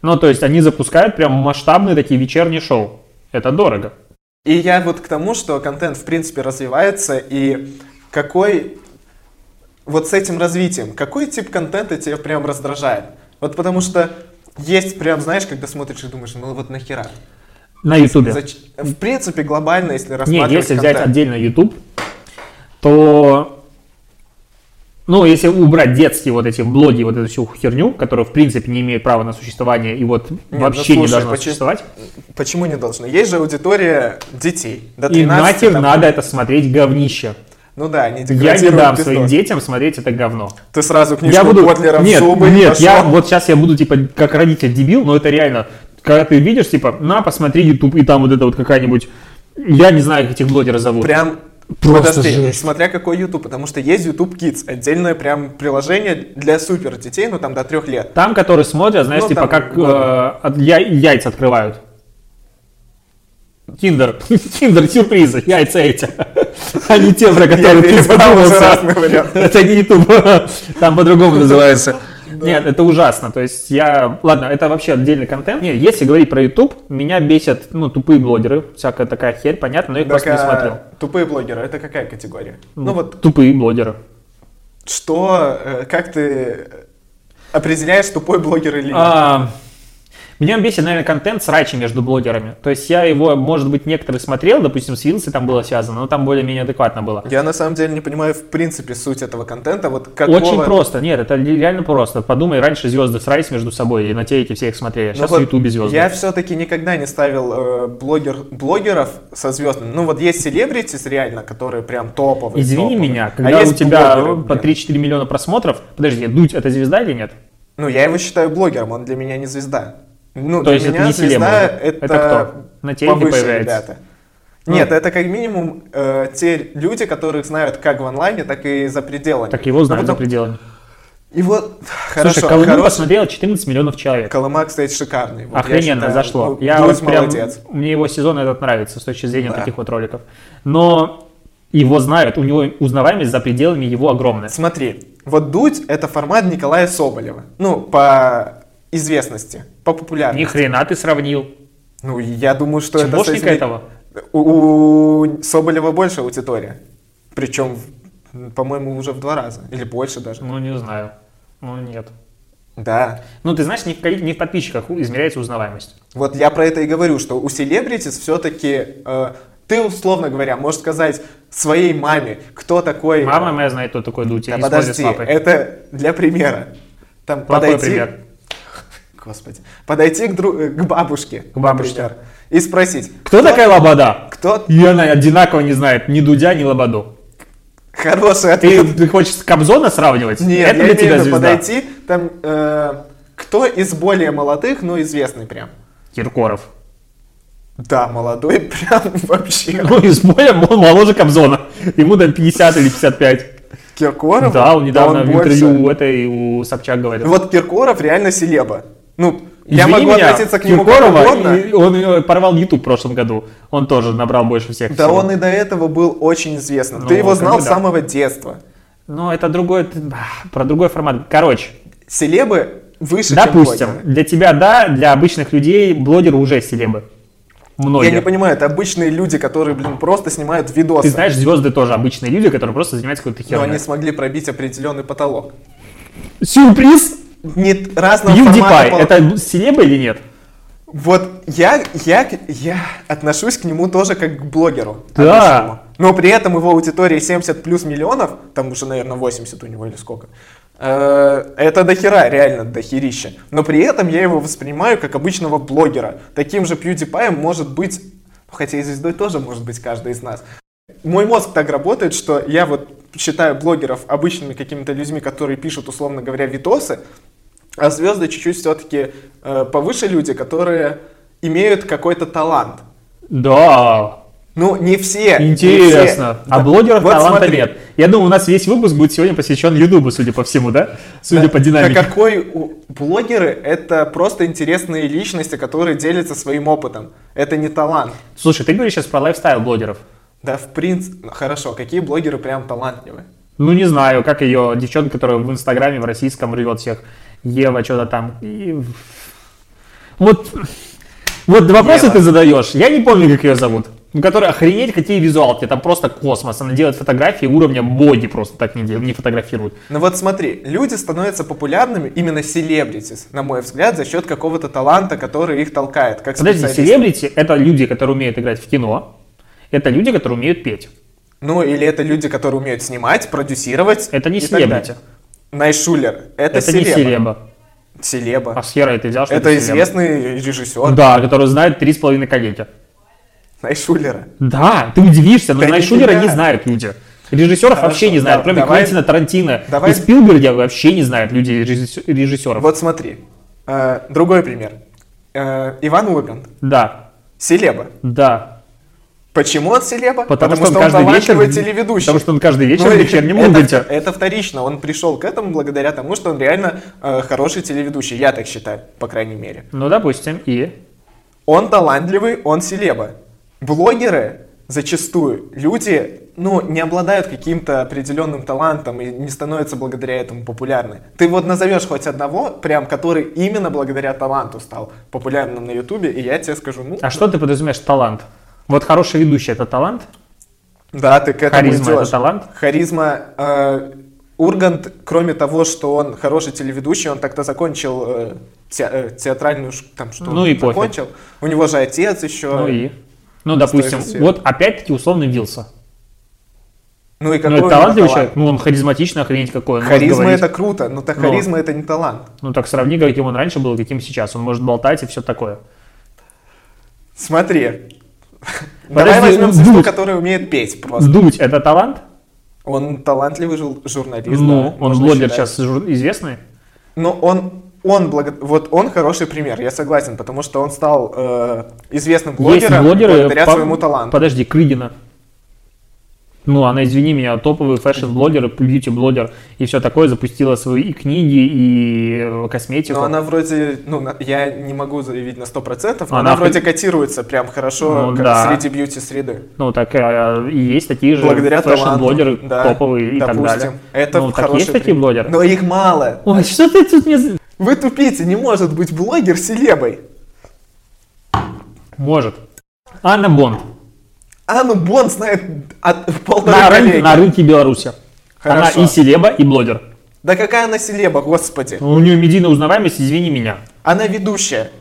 Ну, то есть они запускают прям масштабные такие вечерние шоу. Это дорого. И я вот к тому, что контент, в принципе, развивается, и какой вот с этим развитием, какой тип контента тебя прям раздражает? Вот потому что есть прям, знаешь, когда смотришь и думаешь, ну вот нахера? На Ютубе. В принципе, глобально, если рассматривать Нет, если контент. взять отдельно YouTube, то ну, если убрать детские вот эти блоги, вот эту всю херню, которая, в принципе, не имеет права на существование и вот Нет, ну вообще ну, слушай, не должна почему, существовать. Почему не должна? Есть же аудитория детей. До 13, и нахер там... надо это смотреть говнище. Ну да, они Я не дам пиздос. своим детям смотреть это говно. Ты сразу книжку я буду... Котлера нет, в зубы Нет, я вот сейчас я буду типа как родитель дебил, но это реально, когда ты видишь, типа, на, посмотри YouTube, и там вот это вот какая-нибудь, я не знаю, как этих блогеров зовут. Прям Просто Подожди, жесть. смотря какой YouTube, потому что есть YouTube Kids, отдельное прям приложение для супер детей, ну там до трех лет. Там, которые смотрят, знаешь, ну, типа как э, я, яйца открывают. Киндер, киндер сюрпризы, яйца эти. А не те, про которые ты задумался. Это не YouTube. Там по-другому называется. Нет, это ужасно. То есть я... Ладно, это вообще отдельный контент. Нет, если говорить про YouTube, меня бесят, ну, тупые блогеры. Всякая такая херь, понятно, но я их просто не смотрел. Тупые блогеры, это какая категория? Ну, вот... Тупые блогеры. Что, э, как ты определяешь, тупой блогер или нет? А, меня бесит, наверное, контент с рачи между блогерами. То есть я его, может быть, некоторые смотрел, допустим, с Вилси там было связано, но там более-менее адекватно было. Я на самом деле не понимаю в принципе суть этого контента. Вот какого... Очень просто. Нет, это реально просто. Подумай, раньше звезды срались между собой, и на телеке все их смотрели. Сейчас ну, в Ютубе звезды. Я все-таки никогда не ставил э, блогер, блогеров со звездами. Ну вот есть селебритис реально, которые прям топовые. Извини топовые. меня, когда а у тебя блогеры, по 3-4 миллиона просмотров, подожди, Дудь это звезда или нет? Ну, я его считаю блогером, он для меня не звезда. Ну, То есть это не звезда, это, это кто? На телеке появляется? ребята. Ну. Нет, это как минимум э, те люди, которых знают как в онлайне, так и за пределами. Так его знают потом... за пределами. И вот, хорошо. Слушай, Колыму хорош... посмотрело 14 миллионов человек. Колыма, кстати, шикарный. Вот Охрененно, я считаю, зашло. Ну, я вот прям, молодец. Мне его сезон этот нравится с точки зрения да. таких вот роликов. Но его знают, у него узнаваемость за пределами его огромная. Смотри, вот Дудь – это формат Николая Соболева. Ну, по известности, по популярности. Ни хрена ты сравнил. Ну, я думаю, что Чмошника это... этого? У, у Соболева больше аудитория. Причем, по-моему, уже в два раза. Или больше даже. Ну, не знаю. Ну, нет. Да. Ну, ты знаешь, не в, не в подписчиках измеряется узнаваемость. Вот я про это и говорю, что у селебритис все-таки э, ты, условно говоря, можешь сказать своей маме, кто такой... Мама моя знает, кто такой Дудь. Да, подожди, это для примера. Там Плохой подойти... пример. Господи. Подойти к, дру... к бабушке, к бабушке. Например, и спросить. Кто, кто такая Лобода? Кто? И она одинаково не знает ни Дудя, ни Лободу. Хороший ответ. Ты, ты хочешь Кобзона сравнивать? Нет, это я для тебя подойти, там, э, кто из более молодых, но известный прям? Киркоров. Да, молодой прям вообще. Ну, из более, он моложе Кобзона. Ему там 50 или 55. Киркоров? Да, он недавно да, он в интервью у этой, у Собчак говорил. Вот Киркоров реально селеба. Ну, Извини я могу меня, относиться к нему Киркорова, как угодно. Он порвал YouTube в прошлом году. Он тоже набрал больше всех. Да всего. он и до этого был очень известным. Ну, Ты его знал с самого детства. Ну, это другой, про другой формат. Короче. Селебы выше, Допустим, чем для тебя да, для обычных людей блогеры уже селебы. Многие. Я не понимаю, это обычные люди, которые, блин, просто снимают видосы. Ты знаешь, звезды тоже обычные люди, которые просто занимаются какой-то херней. Но они смогли пробить определенный потолок. Сюрприз! Не разного PewDiePie, формата. это селеба или нет? Вот я, я, я отношусь к нему тоже как к блогеру. Да. Но при этом его аудитория 70 плюс миллионов, там уже, наверное, 80 у него или сколько. Э, это дохера, реально дохерища. Но при этом я его воспринимаю как обычного блогера. Таким же PewDiePie может быть, хотя и звездой тоже может быть каждый из нас. Мой мозг так работает, что я вот считаю блогеров обычными какими-то людьми, которые пишут, условно говоря, видосы, а звезды чуть-чуть все-таки э, повыше люди, которые имеют какой-то талант. Да. Ну, не все. Интересно. Не все. А блогеров вот таланта смотри. нет. Я думаю, у нас весь выпуск будет сегодня посвящен Ютубу, судя по всему, да? Судя да, по динамике. Да какой блогеры — это просто интересные личности, которые делятся своим опытом. Это не талант. Слушай, ты говоришь сейчас про лайфстайл блогеров. Да, в принципе. Хорошо, какие блогеры прям талантливые? Ну, не знаю, как ее девчонка, которая в Инстаграме в российском рвет всех. Ева, что-то там. И... Вот, вот вопросы Ева. ты задаешь. Я не помню, как ее зовут. Ну, который охренеть, какие визуалки. Там просто космос. Она делает фотографии уровня боди просто так не, не фотографирует. Ну вот смотри, люди становятся популярными, именно селебритис, на мой взгляд, за счет какого-то таланта, который их толкает. Как Подожди, селебрити это люди, которые умеют играть в кино. Это люди, которые умеют петь. Ну, или это люди, которые умеют снимать, продюсировать. Это не селебрити. Найшулер. Это, это селеба. не селеба. Селеба. А с хера ты взял, что это, это известный режиссер. Да, который знает три с половиной коллеги. Найшулера. Да, ты удивишься, но да Найшулера не знают люди. Режиссеров Хорошо, вообще не знают, да, кроме давай, Квентина Тарантино. Давай. И Спилберга вообще не знают люди режиссеров. Вот смотри, э, другой пример. Э, Иван Ургант. Да. Селеба. Да. Почему он селеба? Потому, Потому что, он, каждый вечер телеведущий. Потому что он каждый вечер ну, в вечернем Урганте. Это, это вторично. Он пришел к этому благодаря тому, что он реально э, хороший телеведущий. Я так считаю, по крайней мере. Ну, допустим, и? Он талантливый, он селеба. Блогеры зачастую, люди, ну, не обладают каким-то определенным талантом и не становятся благодаря этому популярны. Ты вот назовешь хоть одного, прям, который именно благодаря таланту стал популярным на Ютубе, и я тебе скажу, ну... А что ты подразумеваешь талант? Вот хороший ведущий это талант? Да, ты к этому Харизма идешь. это талант? Харизма. Э, Ургант, кроме того, что он хороший телеведущий, он так-то закончил э, те, э, театральную, там что ну и закончил. Пофиг. У него же отец еще. Ну и? Ну, допустим, вот опять-таки условный Вилса. Ну и какой ну, это талантливый человек, ну он харизматичный, охренеть какой. Он харизма это круто, но так харизма но, это не талант. Ну так сравни, каким он раньше был, каким сейчас. Он может болтать и все такое. Смотри, Давай возьмем звезду, которая умеет петь просто. Дудь – это талант? Он талантливый жур- журналист. Ну, да, он блогер сейчас известный? Но он, он благо... вот он хороший пример, я согласен, потому что он стал э, известным блогером Есть блогеры, благодаря по... своему таланту. Подожди, Крыгина. Ну, она, извини меня, топовый фэшн-блогер, бьюти-блогер и все такое, запустила свои и книги, и э, косметику. Но она вроде, ну, я не могу заявить на 100%, но она, она вроде котируется прям хорошо ну, да. среди бьюти-среды. Ну, так э, и есть такие же Благодаря фэшн-блогеры да, топовые и допустим. так далее. Это ну, так есть такие блогеры? Но их мало. Ой, что ты тут мне... Вы тупите, не может быть блогер селебой. Может. Анна Бонд. Анну Бон знает от полторы на, рынке, на рынке Беларуси. Хорошо. Она и селеба, и блогер. Да какая она селеба, господи. У нее медийная узнаваемость, извини меня. Она ведущая.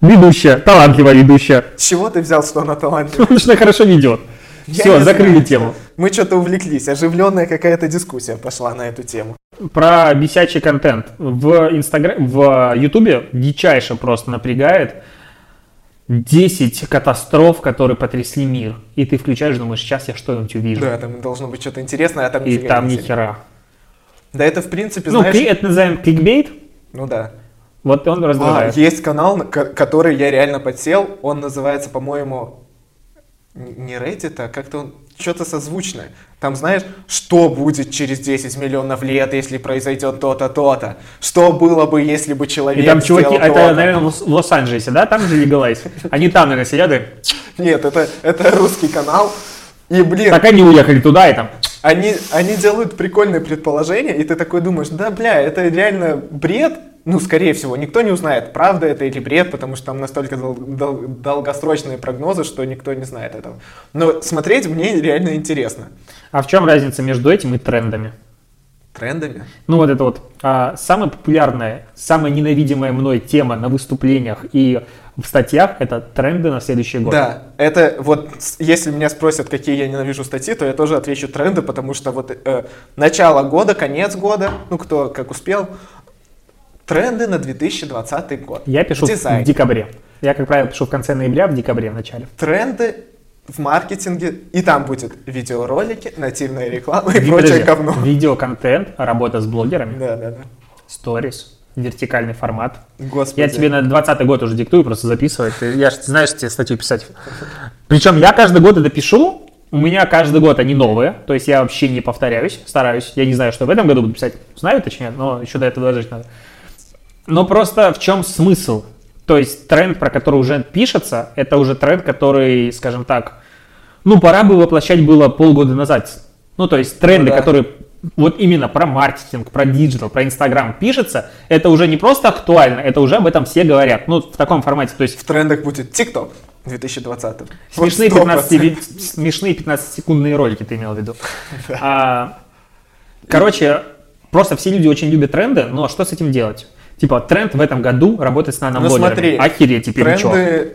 Ведущая, талантливая ведущая. С чего ты взял, что она талантливая? Потому что она хорошо ведет. Все, закрыли знаю. тему. Мы что-то увлеклись, оживленная какая-то дискуссия пошла на эту тему. Про бесячий контент. В Инстаграм, в Ютубе дичайше просто напрягает 10 катастроф, которые потрясли мир. И ты включаешь, думаешь, сейчас я что-нибудь увижу. Да, там должно быть что-то интересное, а там И там ни хера. Да это в принципе, Ну, знаешь... кли- это называем кликбейт. Ну да. Вот он А, раздражает. есть канал, на ко- который я реально подсел, он называется, по-моему, не Reddit, а как-то он что-то созвучное. Там, знаешь, что будет через 10 миллионов лет, если произойдет то-то, то-то? Что было бы, если бы человек И там чуваки, сделал это, то-то? наверное, в Лос-Анджелесе, да? Там же легалайз. Они там, наверное, сидят и... Нет, это, это русский канал. И, блин, Так они уехали туда и там... они, они делают прикольные предположения, и ты такой думаешь, да, бля, это реально бред? Ну, скорее всего, никто не узнает, правда это или бред, потому что там настолько дол- дол- долгосрочные прогнозы, что никто не знает этого. Но смотреть мне реально интересно. А в чем разница между этим и трендами? Трендами? Ну вот это вот а, самая популярная, самая ненавидимая мной тема на выступлениях и в статьях это тренды на следующий год. Да, это вот, если меня спросят, какие я ненавижу статьи, то я тоже отвечу тренды, потому что вот э, начало года, конец года, ну кто как успел, тренды на 2020 год. Я пишу Дизайн. в декабре. Я, как правило, пишу в конце ноября, в декабре в начале. тренды в маркетинге, и там будет видеоролики, нативная реклама и Ви- прочее говно. Видеоконтент, работа с блогерами, Да, да, да. сторис, вертикальный формат. Господи. Я тебе на 20 год уже диктую, просто записывать. Ты- Я же, знаешь, тебе статью писать. Причем я каждый год это пишу, у меня каждый год они новые, то есть я вообще не повторяюсь, стараюсь. Я не знаю, что в этом году буду писать, знаю точнее, но еще до этого дожить надо. Но просто в чем смысл? То есть тренд, про который уже пишется, это уже тренд, который, скажем так, ну, пора бы воплощать было полгода назад. Ну, то есть тренды, Ну да. которые вот именно про маркетинг, про диджитал, про Инстаграм пишется, это уже не просто актуально, это уже об этом все говорят. Ну, в таком формате. То есть В трендах будет ТикТок 2020. смешные, Вот 15, 100%. ви- смешные 15-секундные ролики ты имел в виду. А, короче, просто все люди очень любят тренды, но что с этим делать? Типа, тренд в этом году работать с Ну наноблогерами. смотри, Охереть теперь тренды,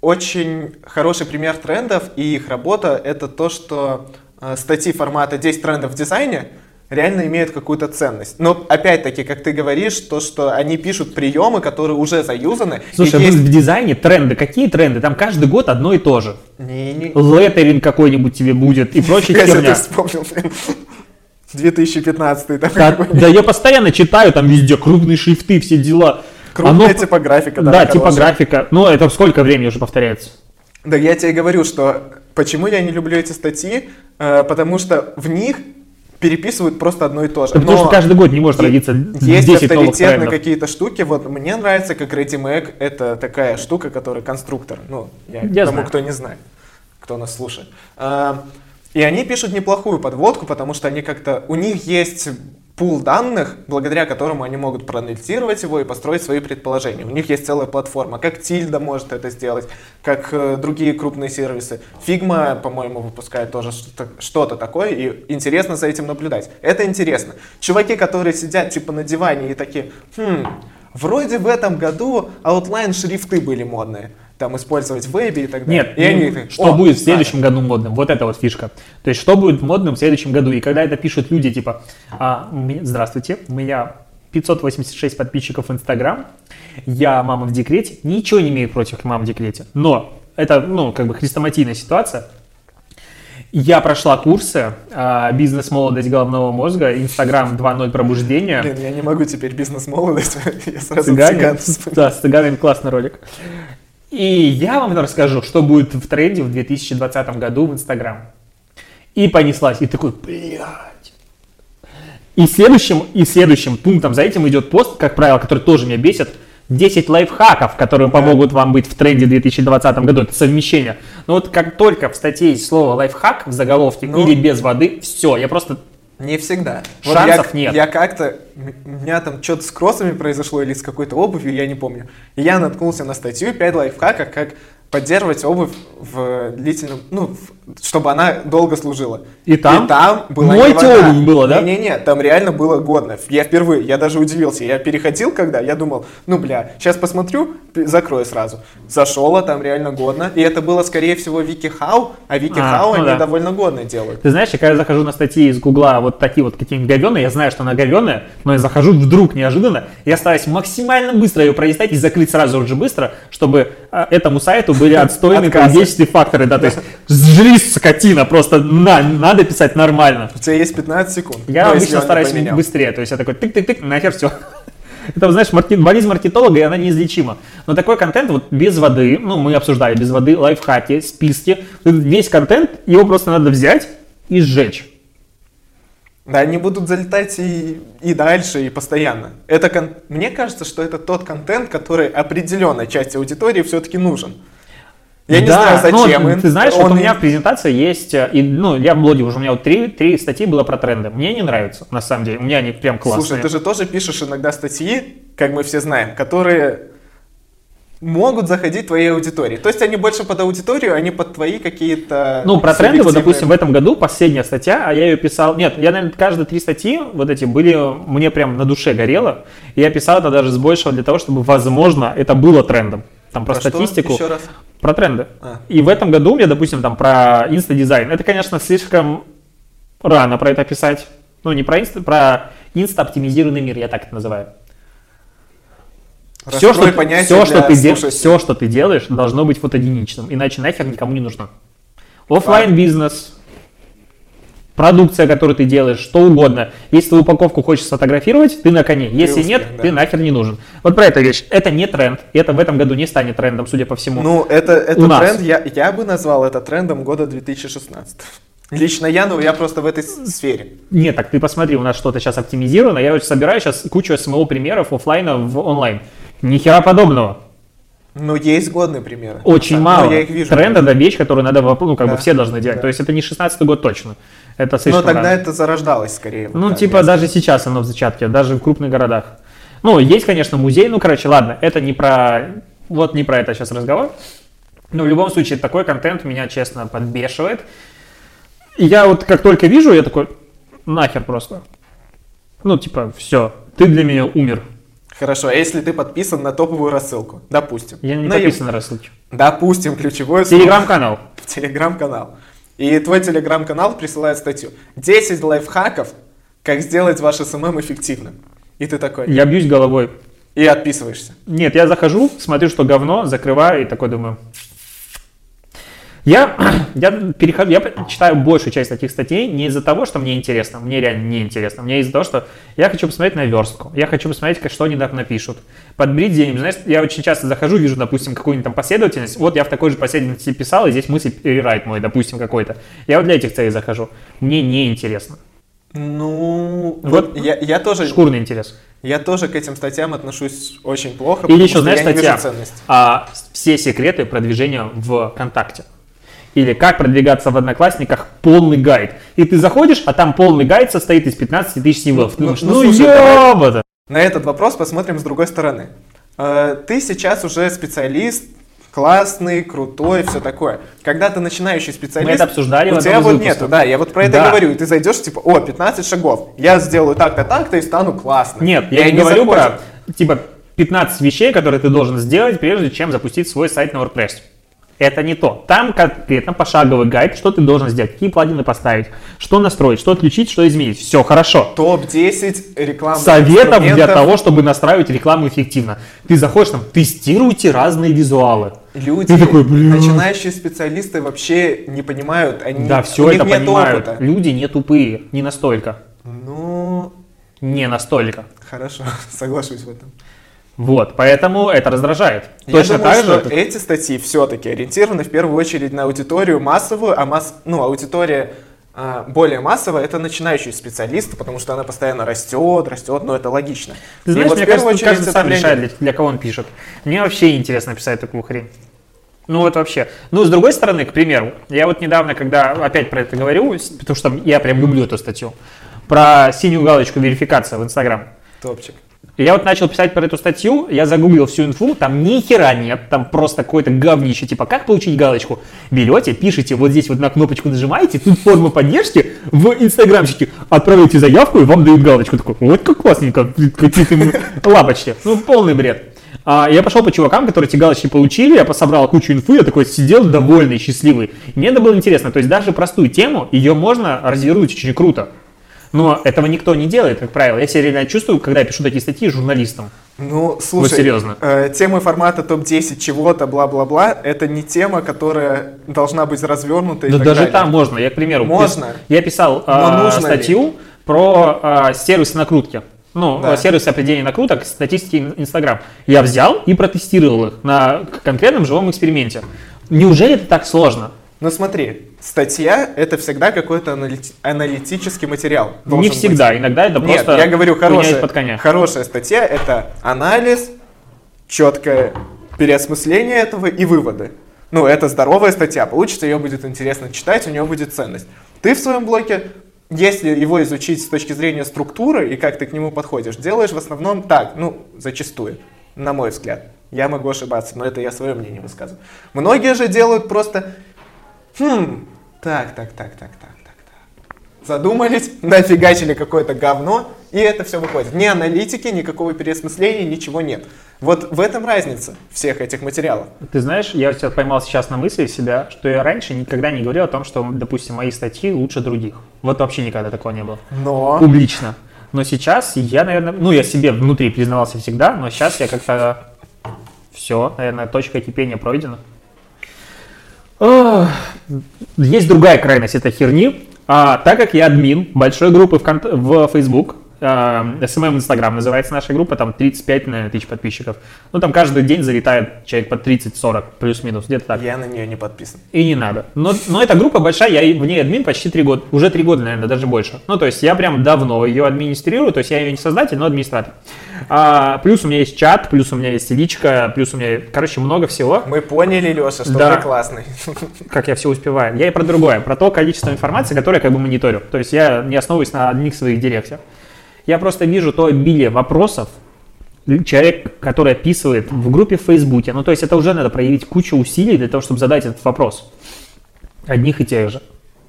очень хороший пример трендов и их работа это то, что э, статьи формата 10 трендов в дизайне реально имеют какую-то ценность. Но опять-таки, как ты говоришь, то, что они пишут приемы, которые уже заюзаны. Слушай, есть- в дизайне тренды, какие тренды? Там каждый год одно и то же. Не, не, Леттеринг какой-нибудь тебе будет и себе херня. вспомнил, блин. 2015 там Да, да я постоянно читаю, там везде крупные шрифты, все дела. Крупная Оно- типографика, да, Да, хорошая. типографика. Ну, это сколько времени уже повторяется? Да я тебе говорю, что почему я не люблю эти статьи, Э, потому что в них переписывают просто одно и то же. Да потому Но что каждый год не может родиться Есть 10 новых авторитетные какие-то штуки. Вот мне нравится, как Ready Mac это такая штука, которая конструктор. Ну, я, Я тому, знаю. кто не знает, кто нас слушает. И они пишут неплохую подводку, потому что они как-то... У них есть пул данных, благодаря которому они могут проанализировать его и построить свои предположения. У них есть целая платформа, как Тильда может это сделать, как э, другие крупные сервисы. Figma, по-моему, выпускает тоже что-то такое, и интересно за этим наблюдать. Это интересно. Чуваки, которые сидят типа на диване и такие, хм, вроде в этом году outline шрифты были модные. Там использовать в вебе и так далее. Нет, и они ну, такие, что «О, будет в знаю». следующем году модным? Вот это вот фишка. То есть, что будет модным в следующем году? И когда это пишут люди, типа, а, здравствуйте, у меня 586 подписчиков в Инстаграм, я мама в декрете, ничего не имею против мам в декрете, но это, ну, как бы хрестоматийная ситуация. Я прошла курсы а, «Бизнес-молодость головного мозга», «Инстаграм 2.0 пробуждения». Блин, я не могу теперь бизнес-молодость, я сразу Цыгане. цыган. Да, с цыганами классный ролик. И я вам расскажу, что будет в тренде в 2020 году в Инстаграм. И понеслась. И такой, блядь. И следующим, и следующим пунктом за этим идет пост, как правило, который тоже меня бесит. 10 лайфхаков, которые помогут вам быть в тренде в 2020 году. Это совмещение. Но вот как только в статье есть слово лайфхак в заголовке Ну. или без воды, все, я просто... Не всегда. Шансов я, нет. Я как-то, у меня там что-то с кроссами произошло или с какой-то обувью, я не помню. И я наткнулся на статью 5 лайфхаков, как поддерживать обувь в длительном, ну, в- чтобы она долго служила. И там? И там было Мойте не обувь было, да? Не-не-не, там реально было годно. Я впервые, я даже удивился. Я переходил когда, я думал, ну, бля, сейчас посмотрю, закрою сразу. Зашел, а там реально годно. И это было, скорее всего, Вики Хау, а Вики А, Хау ну они да. довольно годно делают. Ты знаешь, я когда захожу на статьи из Гугла вот такие вот какие-нибудь говеные, я знаю, что она говеная, но я захожу вдруг неожиданно, я стараюсь максимально быстро ее пролистать и закрыть сразу же быстро, чтобы а, этому сайту были отстойные количественные факторы, да, то есть жри, скотина, просто на, надо писать нормально. У тебя есть 15 секунд. Я Ну, обычно стараюсь быстрее, то есть я такой тык-тык-тык, нахер все. Это, знаешь, марки- болезнь маркетолога, и она неизлечима. Но такой контент вот без воды, ну, мы обсуждали, без воды, лайфхаки, списки, весь контент, его просто надо взять и сжечь. Да, они будут залетать и, и дальше, и постоянно. Это кон- Мне кажется, что это тот контент, который определенной части аудитории все-таки нужен. Я не Да, знаю, ну, зачем. им. ты знаешь, вот Он у меня в презентации есть, э, и, ну, я в блоге уже, у меня вот три, три статьи было про тренды. Мне не нравится, на самом деле, у меня они прям классные. Слушай, ты же тоже пишешь иногда статьи, как мы все знаем, которые могут заходить твоей аудитории. То есть они больше под аудиторию, а не под твои какие-то Ну, про тренды, вот, допустим, в этом году последняя статья, а я ее писал... Нет, я, наверное, каждые три статьи вот эти были, мне прям на душе горело. И я писал это даже с большего для того, чтобы, возможно, это было трендом. Там про, Про что? статистику. Еще раз. Про тренды. А. И в этом году у меня, допустим, там про инста-дизайн. Это, конечно, слишком рано про это писать. Ну, не про инста, про инста-оптимизированный мир, я так это называю. Все, что, понятие все, что ты де- слушателей. все, что ты делаешь, должно быть фотогеничным, иначе нахер никому не нужно. Оффлайн бизнес, продукция, которую ты делаешь, что угодно. Если ты упаковку хочешь сфотографировать, ты на коне. Если успех, нет, да. ты нахер не нужен. Вот про эту вещь. Это не тренд. И это в этом году не станет трендом, судя по всему. Ну, это, это У нас. тренд, я, я бы назвал это трендом года 2016. Лично я, ну, я просто в этой сфере. Нет, так ты посмотри, у нас что-то сейчас оптимизировано. Я вот собираю сейчас кучу СМО примеров оффлайна в онлайн. Ни хера подобного. Но есть годные примеры. Очень Ну, мало. я их вижу. Тренд это вещь, которую надо, ну, как бы Да. все должны делать. Да. То есть это не 16 год точно. Это Но слишком тогда рано. это зарождалось скорее. вот Ну, так, типа, даже сейчас оно в зачатке, даже в крупных городах. Ну, есть, конечно, музей, ну, короче, ладно, это не про, вот не про это сейчас разговор. Но в любом случае, такой контент меня, честно, подбешивает. И я вот как только вижу, я такой, нахер просто. Ну, типа, все, ты для меня умер. Хорошо, а если ты подписан на топовую рассылку, допустим. Я не на подписан на рассылки. Ев- Допустим, ключевое слово Телеграм-канал. в телеграм-канал. И твой телеграм-канал присылает статью. 10 лайфхаков, как сделать ваш СММ эффективным. И ты такой, Я бьюсь головой. и отписываешься. Нет, я захожу, смотрю, что говно, закрываю и такой думаю. Я, я перехожу, я читаю большую часть таких статей не из-за того, что мне интересно, мне реально не интересно, мне из-за того, что я хочу посмотреть на верстку, я хочу посмотреть, что они там напишут. Подбрить где-нибудь, знаешь, я очень часто захожу, вижу, допустим, какую-нибудь там последовательность, вот я в такой же последовательности писал, и здесь мысль перерайт мой, допустим, какой-то. Я вот для этих целей захожу. Мне не интересно. Ну, Вот вот я, я тоже, Шкурный интерес. я тоже к этим статьям отношусь очень плохо. Или еще, знаешь, статья а, «Все секреты продвижения в ВКонтакте». Или «Как продвигаться в Одноклассниках. Полный гайд». И ты заходишь, а там полный гайд состоит из 15 тысяч символов. Ты Ну, думаешь, ну, ну, ёбата. На этот вопрос посмотрим с другой стороны. Э, Ты сейчас уже специалист, классный, крутой, все такое. Когда ты начинающий специалист, Мы это обсуждали у тебя вот нету, да, я вот про это Да. говорю, и ты зайдешь, типа, о, 15 шагов, я сделаю так-то, так-то и стану классным. Нет, И я не говорю заходят. про, типа, 15 вещей, которые ты должен сделать, прежде чем запустить свой сайт на WordPress. Это не то. Там конкретно пошаговый гайд, что ты должен сделать, какие плагины поставить, что настроить, что отключить, что изменить. Все хорошо. Топ-10 рекламных советов для того, чтобы настраивать рекламу эффективно. Ты заходишь там, тестируйте разные визуалы. Люди, Ты такой, «Бля». начинающие специалисты вообще не понимают, они, Да, у все них это нет понимают. опыта. Люди не тупые, не настолько. Ну, Не настолько. хорошо, соглашусь в этом. Вот, поэтому это раздражает. Я Точно думаю, так что же. это- эти статьи все-таки ориентированы в первую очередь на аудиторию массовую, а масс... ну, аудитория а, более массовая это начинающие специалисты, потому что она постоянно растет, растет, но это логично. Ты знаешь, вот мне кажется, тут каждый сам решает, для, для кого он пишет. Мне вообще интересно писать такую хрень. Ну вот вообще. Ну, с другой стороны, к примеру, я вот недавно, когда опять про это говорю, потому что я прям люблю эту статью, про синюю галочку верификация в Инстаграм. Топчик. Я вот начал писать про эту статью, я загуглил всю инфу, там ни хера нет, там просто какое-то говнище, типа, как получить галочку? Берете, пишите, вот здесь вот на кнопочку нажимаете, тут форма поддержки, в инстаграмчике отправляете заявку, и вам дают галочку. Такой, вот как классненько, какие-то лапочки. Ну, полный бред. А, я пошел по чувакам, которые эти галочки получили, я пособрал кучу инфы, я такой сидел довольный, счастливый. мне это было интересно, то есть даже простую тему, ее можно развернуть очень круто. Но этого никто не делает, как правило. Я себя реально чувствую, когда я пишу такие статьи журналистам. Ну, слушай, вот серьезно. Э, темы формата топ-10 чего-то, бла-бла-бла, это не тема, которая должна быть развернута. Да даже далее. там можно. Я, к примеру, можно. я писал э, статью ли? про э, сервисы накрутки. Ну, да. сервисы определения накруток, статистики Инстаграм. Я взял и протестировал их на конкретном живом эксперименте. Неужели это так сложно? Ну смотри, статья это всегда какой-то аналитический материал. Не всегда, быть. иногда это Нет, просто я говорю хорошая, под коня. хорошая статья это анализ, четкое переосмысление этого и выводы. Ну, это здоровая статья, получится, ее будет интересно читать, у нее будет ценность. Ты в своем блоке, если его изучить с точки зрения структуры и как ты к нему подходишь, делаешь в основном так, ну, зачастую, на мой взгляд. Я могу ошибаться, но это я свое мнение высказываю. Многие же делают просто Хм, так, так, так, так, так, так, так. Задумались, нафигачили какое-то говно, и это все выходит. Ни аналитики, никакого переосмысления, ничего нет. Вот в этом разница всех этих материалов. Ты знаешь, я тебя поймал сейчас на мысли себя, что я раньше никогда не говорил о том, что, допустим, мои статьи лучше других. Вот вообще никогда такого не было. Но... Публично. Но сейчас я, наверное, ну, я себе внутри признавался всегда, но сейчас я как-то все, наверное, точка кипения пройдена. Есть другая крайность этой херни. А, так как я админ большой группы в, в Facebook, SMM Instagram называется наша группа, там 35 наверное, тысяч подписчиков. Ну, там каждый день залетает человек по 30-40, плюс-минус, где-то так. Я на нее не подписан. И не надо. Но, но эта группа большая, я в ней админ почти 3 года, уже 3 года, наверное, даже больше. Ну, то есть я прям давно ее администрирую, то есть я ее не создатель, но администратор. А, плюс у меня есть чат, плюс у меня есть личка, плюс у меня, короче, много всего. Мы поняли, Леша, что да. ты классный. Как я все успеваю. Я и про другое, про то количество информации, которое я как бы мониторю. То есть я не основываюсь на одних своих директах. Я просто вижу то обилие вопросов, человек, который описывает в группе в Фейсбуке. Ну, то есть это уже надо проявить кучу усилий для того, чтобы задать этот вопрос. Одних и тех же.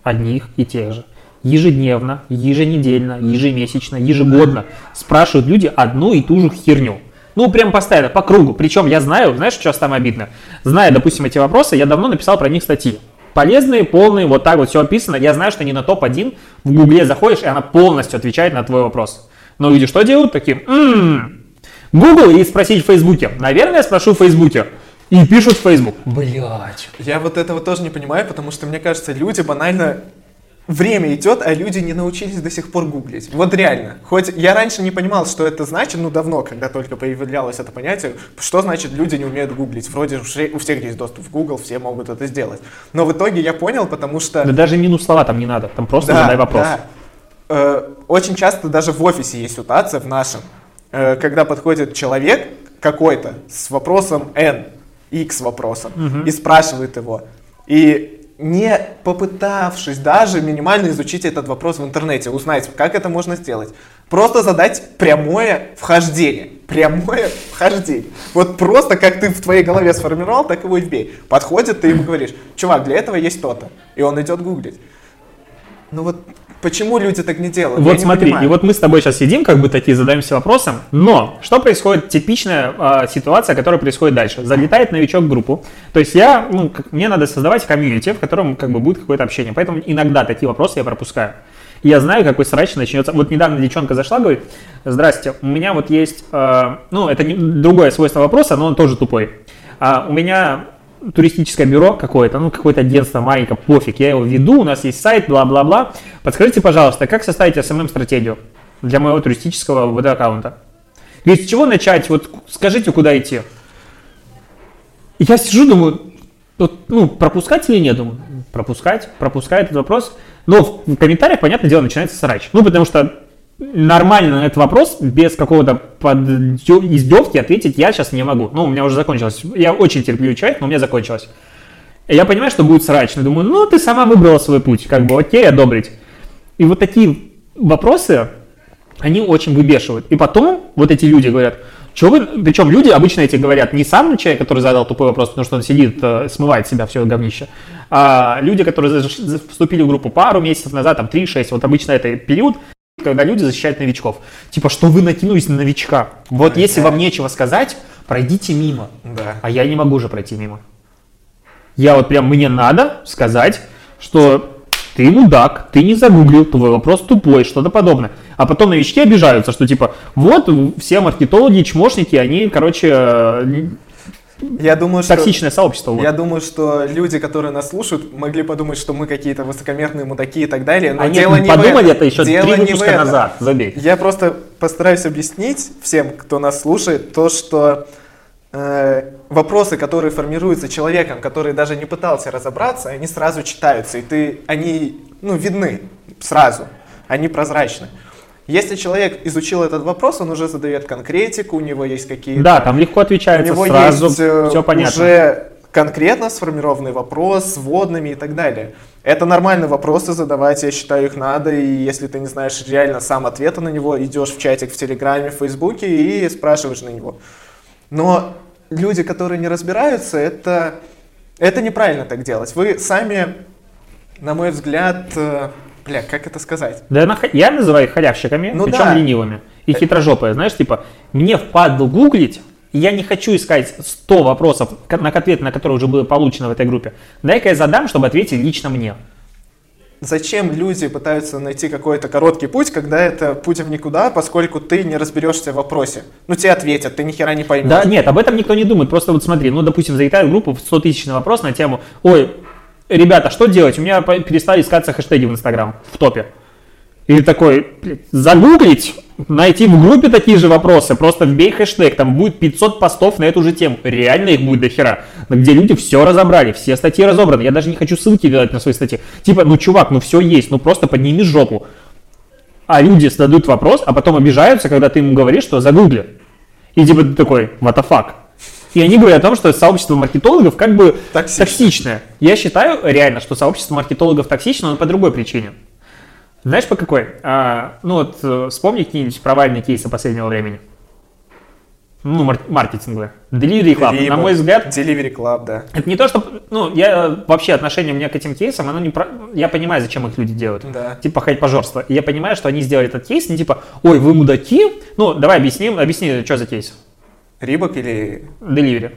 Одних и тех же. Ежедневно, еженедельно, ежемесячно, ежегодно спрашивают люди одну и ту же херню. Ну, прям постоянно, по кругу. Причем я знаю, знаешь, что там обидно? Зная, допустим, эти вопросы, я давно написал про них статьи полезные, полные, вот так вот все описано. Я знаю, что не на топ-1 в Гугле заходишь, и она полностью отвечает на твой вопрос. Но люди что делают? Такие, м-м, Google и спросить в Фейсбуке. Наверное, я спрошу в Фейсбуке. И пишут в Facebook. Блять. Я вот этого тоже не понимаю, потому что мне кажется, люди банально время идет, а люди не научились до сих пор гуглить. Вот реально. Хоть я раньше не понимал, что это значит, ну давно, когда только появлялось это понятие, что значит люди не умеют гуглить. Вроде у всех есть доступ в Google, все могут это сделать. Но в итоге я понял, потому что... Да даже минус слова там не надо, там просто да, задай вопрос. Да. Э, очень часто даже в офисе есть ситуация в нашем, э, когда подходит человек какой-то с вопросом N, X вопросом, угу. и спрашивает его. И не попытавшись даже минимально изучить этот вопрос в интернете, узнать, как это можно сделать. Просто задать прямое вхождение. Прямое вхождение. Вот просто как ты в твоей голове сформировал, так его и вбей. Подходит, ты ему говоришь, чувак, для этого есть то-то. И он идет гуглить. Ну вот Почему люди так не делают? Вот Я смотри, и вот мы с тобой сейчас сидим, как бы такие задаемся вопросом, но что происходит, типичная э, ситуация, которая происходит дальше. Залетает новичок в группу, то есть я, ну, как, мне надо создавать комьюнити, в котором как бы будет какое-то общение, поэтому иногда такие вопросы я пропускаю. Я знаю, какой срач начнется. Вот недавно девчонка зашла, говорит, здрасте, у меня вот есть, э, ну, это не, другое свойство вопроса, но он тоже тупой. А, у меня туристическое бюро какое-то, ну, какое-то агентство маленькое, пофиг, я его веду, у нас есть сайт, бла-бла-бла. Подскажите, пожалуйста, как составить SMM-стратегию для моего туристического ВД-аккаунта? Говорит, с чего начать? Вот скажите, куда идти. Я сижу, думаю, вот, ну, пропускать или нет? Думаю, пропускать, пропускать этот вопрос. Но в комментариях, понятное дело, начинается срач. Ну, потому что нормально на этот вопрос без какого-то издевки ответить я сейчас не могу. Ну, у меня уже закончилось. Я очень терпеливый человек, но у меня закончилось. Я понимаю, что будет срач, но думаю, ну, ты сама выбрала свой путь, как бы, окей, одобрить. И вот такие вопросы, они очень выбешивают. И потом вот эти люди говорят, что вы, причем люди обычно эти говорят не сам человек, который задал тупой вопрос, потому что он сидит, э, смывает себя все говнище, а люди, которые вступили в группу пару месяцев назад, там 3-6, вот обычно это период, когда люди защищают новичков. Типа, что вы накинулись на новичка. Вот если вам нечего сказать, пройдите мимо. Да. А я не могу же пройти мимо. Я вот прям, мне надо сказать, что ты мудак, ты не загуглил, твой вопрос тупой, что-то подобное. А потом новички обижаются, что типа, вот все маркетологи, чмошники, они, короче, э, я думаю, токсичное что, сообщество. Вот. Я думаю, что люди, которые нас слушают, могли подумать, что мы какие-то высокомерные мудаки и так далее. Но Они дело не подумали это еще дело три выпуска назад, забей. Я просто постараюсь объяснить всем, кто нас слушает, то, что э, вопросы, которые формируются человеком, который даже не пытался разобраться, они сразу читаются, и ты, они ну, видны сразу, они прозрачны. Если человек изучил этот вопрос, он уже задает конкретику, у него есть какие-то... Да, там легко отвечается у него сразу, есть, э, все понятно. уже конкретно сформированный вопрос с вводными и так далее. Это нормальные вопросы задавать, я считаю, их надо, и если ты не знаешь реально сам ответа на него, идешь в чатик в Телеграме, в Фейсбуке и спрашиваешь на него. Но люди, которые не разбираются, это, это неправильно так делать. Вы сами, на мой взгляд, э, Бля, как это сказать? Да я называю их халявщиками, ну, причем да. ленивыми. И хитрожопые. Знаешь, типа, мне впадло гуглить, и я не хочу искать 100 вопросов, на ответ на которые уже было получено в этой группе. Дай-ка я задам, чтобы ответить лично мне. Зачем люди пытаются найти какой-то короткий путь, когда это путь в никуда, поскольку ты не разберешься в вопросе? Ну, тебе ответят, ты ни хера не поймешь. Да, нет, об этом никто не думает. Просто вот смотри, ну, допустим, залетает группу в 100 тысяч на вопрос на тему, ой, ребята, что делать? У меня перестали искаться хэштеги в Инстаграм, в топе. Или такой, загуглить, найти в группе такие же вопросы, просто вбей хэштег, там будет 500 постов на эту же тему. Реально их будет до хера. Где люди все разобрали, все статьи разобраны. Я даже не хочу ссылки делать на свои статьи. Типа, ну чувак, ну все есть, ну просто подними жопу. А люди задают вопрос, а потом обижаются, когда ты ему говоришь, что загугли. И типа ты такой, what the fuck? И они говорят о том, что сообщество маркетологов как бы Токсично. токсичное. Я считаю реально, что сообщество маркетологов токсично, но по другой причине. Знаешь, по какой? А, ну вот э, вспомни какие-нибудь провальные кейсы последнего времени. Ну, мар- маркетинговые. Delivery Club, Delivery, на мой взгляд. Delivery Club, да. Это не то, что... Ну, я вообще отношение у меня к этим кейсам, оно не про... Я понимаю, зачем их люди делают. Да. Типа хайп-пожорство. И я понимаю, что они сделали этот кейс не типа, ой, вы мудаки. Ну, давай объясним, объясни, что за кейс. Рибок или... Деливери.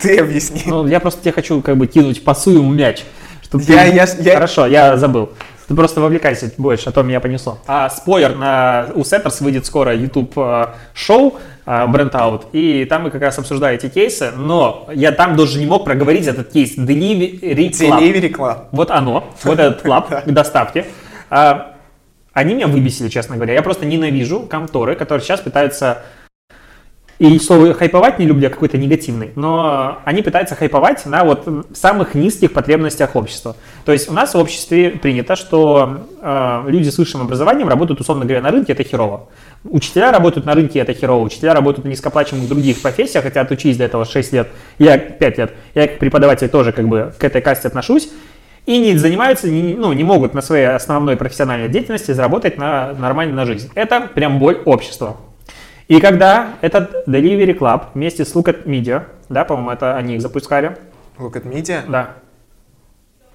Ты объясни. Ну, я просто тебе хочу как бы кинуть пасую мяч. Чтобы я, ты... я, я... Хорошо, я забыл. Ты просто вовлекайся больше, а то меня понесло. А спойлер, на, у Setters выйдет скоро YouTube э, шоу Brand э, Out, и там мы как раз обсуждаем эти кейсы, но я там даже не мог проговорить этот кейс Delivery Club. Delivery Club. Вот оно, вот этот клаб доставки. А, они меня выбесили, честно говоря. Я просто ненавижу конторы, которые сейчас пытаются и слово хайповать не люблю, а какой-то негативный, но они пытаются хайповать на вот самых низких потребностях общества. То есть у нас в обществе принято, что э, люди с высшим образованием работают, условно говоря, на рынке, это херово. Учителя работают на рынке, это херово. Учителя работают на низкооплачиваемых других профессиях, хотя отучились до этого 6 лет, я 5 лет. Я как преподаватель тоже как бы к этой касте отношусь. И не занимаются, не, ну, не могут на своей основной профессиональной деятельности заработать на, нормально на жизнь. Это прям боль общества. И когда этот Delivery Club вместе с Look at Media, да, по-моему, это они их запускали. Look at Media? Да.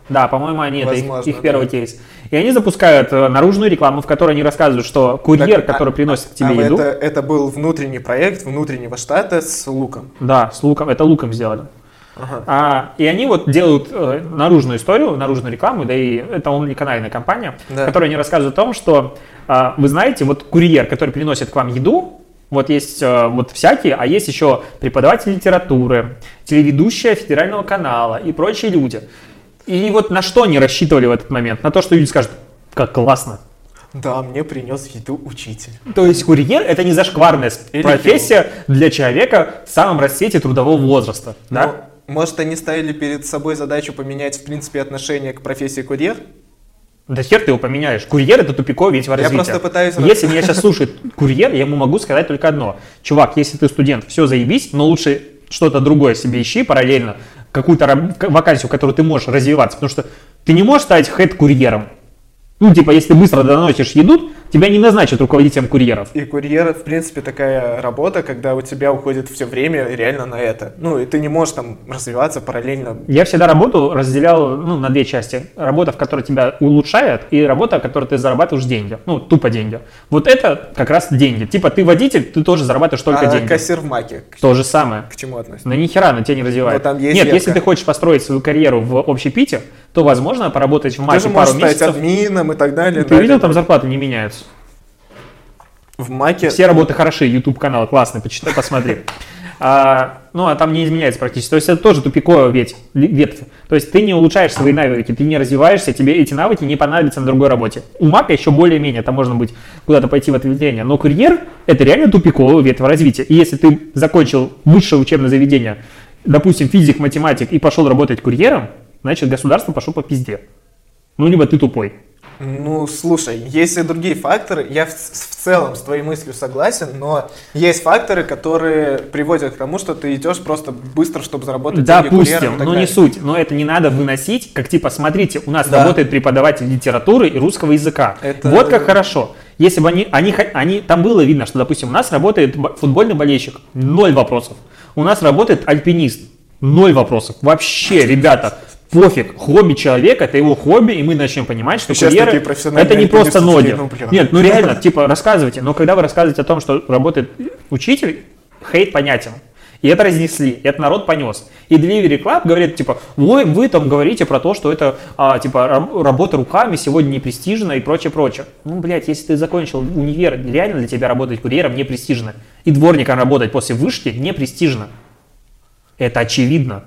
Да, по-моему, они Возможно, это их, их первый да. кейс. И они запускают э, наружную рекламу, в которой они рассказывают, что курьер, так, который а, приносит к тебе а еду. Это, это был внутренний проект внутреннего штата с луком. Да, с луком. Это луком сделали. Ага. А, и они вот делают э, наружную историю, наружную рекламу, да и это омниканальная компания, да. которая они рассказывают о том, что э, вы знаете, вот курьер, который приносит к вам еду, вот есть э, вот всякие, а есть еще преподаватель литературы, телеведущая федерального канала и прочие люди. И вот на что они рассчитывали в этот момент? На то, что люди скажут, как классно. Да, мне принес еду учитель. То есть курьер это не зашкварная Или профессия для человека в самом расцвете трудового возраста. Ну, да? Может, они ставили перед собой задачу поменять, в принципе, отношение к профессии курьер? Да хер ты его поменяешь. Курьер это тупиковый ведь в развитии. Я просто пытаюсь... Если меня сейчас слушает курьер, я ему могу сказать только одно. Чувак, если ты студент, все заебись, но лучше что-то другое себе ищи параллельно, какую-то вакансию, в которой ты можешь развиваться, потому что ты не можешь стать хед-курьером. Ну, типа, если быстро доносишь еду, Тебя не назначат руководителем курьеров. И курьер, в принципе, такая работа, когда у тебя уходит все время реально на это. Ну, и ты не можешь там развиваться параллельно. Я всегда работу разделял ну, на две части. Работа, в которой тебя улучшает, и работа, в которой ты зарабатываешь деньги. Ну, тупо деньги. Вот это как раз деньги. Типа ты водитель, ты тоже зарабатываешь только а деньги. кассир в маке? То же самое. К чему относится? Ну, ни хера на тебя не развивает. там есть Нет, ветка. если ты хочешь построить свою карьеру в общепите, то, возможно, поработать в маке Ты же пару можешь стать месяцев. админом и так далее. Ты видел, там зарплаты не меняются. В маке... Все работы хороши, YouTube канал классный, почитай, посмотри. А, ну, а там не изменяется практически. То есть это тоже тупиковая ветвь, ветвь. То есть ты не улучшаешь свои навыки, ты не развиваешься, тебе эти навыки не понадобятся на другой работе. У Мака еще более-менее, там можно быть куда-то пойти в ответвление. Но курьер – это реально тупиковая ветвь развития. И если ты закончил высшее учебное заведение, допустим, физик, математик, и пошел работать курьером, значит, государство пошло по пизде. Ну, либо ты тупой. Ну, слушай, есть и другие факторы. Я в, в целом с твоей мыслью согласен, но есть факторы, которые приводят к тому, что ты идешь просто быстро, чтобы заработать деньги Допустим, но далее. не суть. Но это не надо выносить, как типа, смотрите, у нас Да. работает преподаватель литературы и русского языка. Это- Вот как хорошо. Если бы они, они, они, там было видно, что, допустим, у нас работает футбольный болельщик, ноль вопросов. У нас работает альпинист, ноль вопросов. Вообще, ребята, пофиг, хобби человека, это его хобби, и мы начнем понимать, что Сейчас курьеры это не просто ноги. ну, блин. Нет, ну реально, типа, рассказывайте. Но когда вы рассказываете о том, что работает учитель, хейт понятен. И это разнесли, это народ понес. И Delivery Club говорит, типа, ой, вы там говорите про то, что это, а, типа, раб- работа руками сегодня не престижно и прочее, прочее. Ну, блядь, если ты закончил универ, реально для тебя работать курьером не престижно. И дворником работать после вышки не престижно. Это очевидно.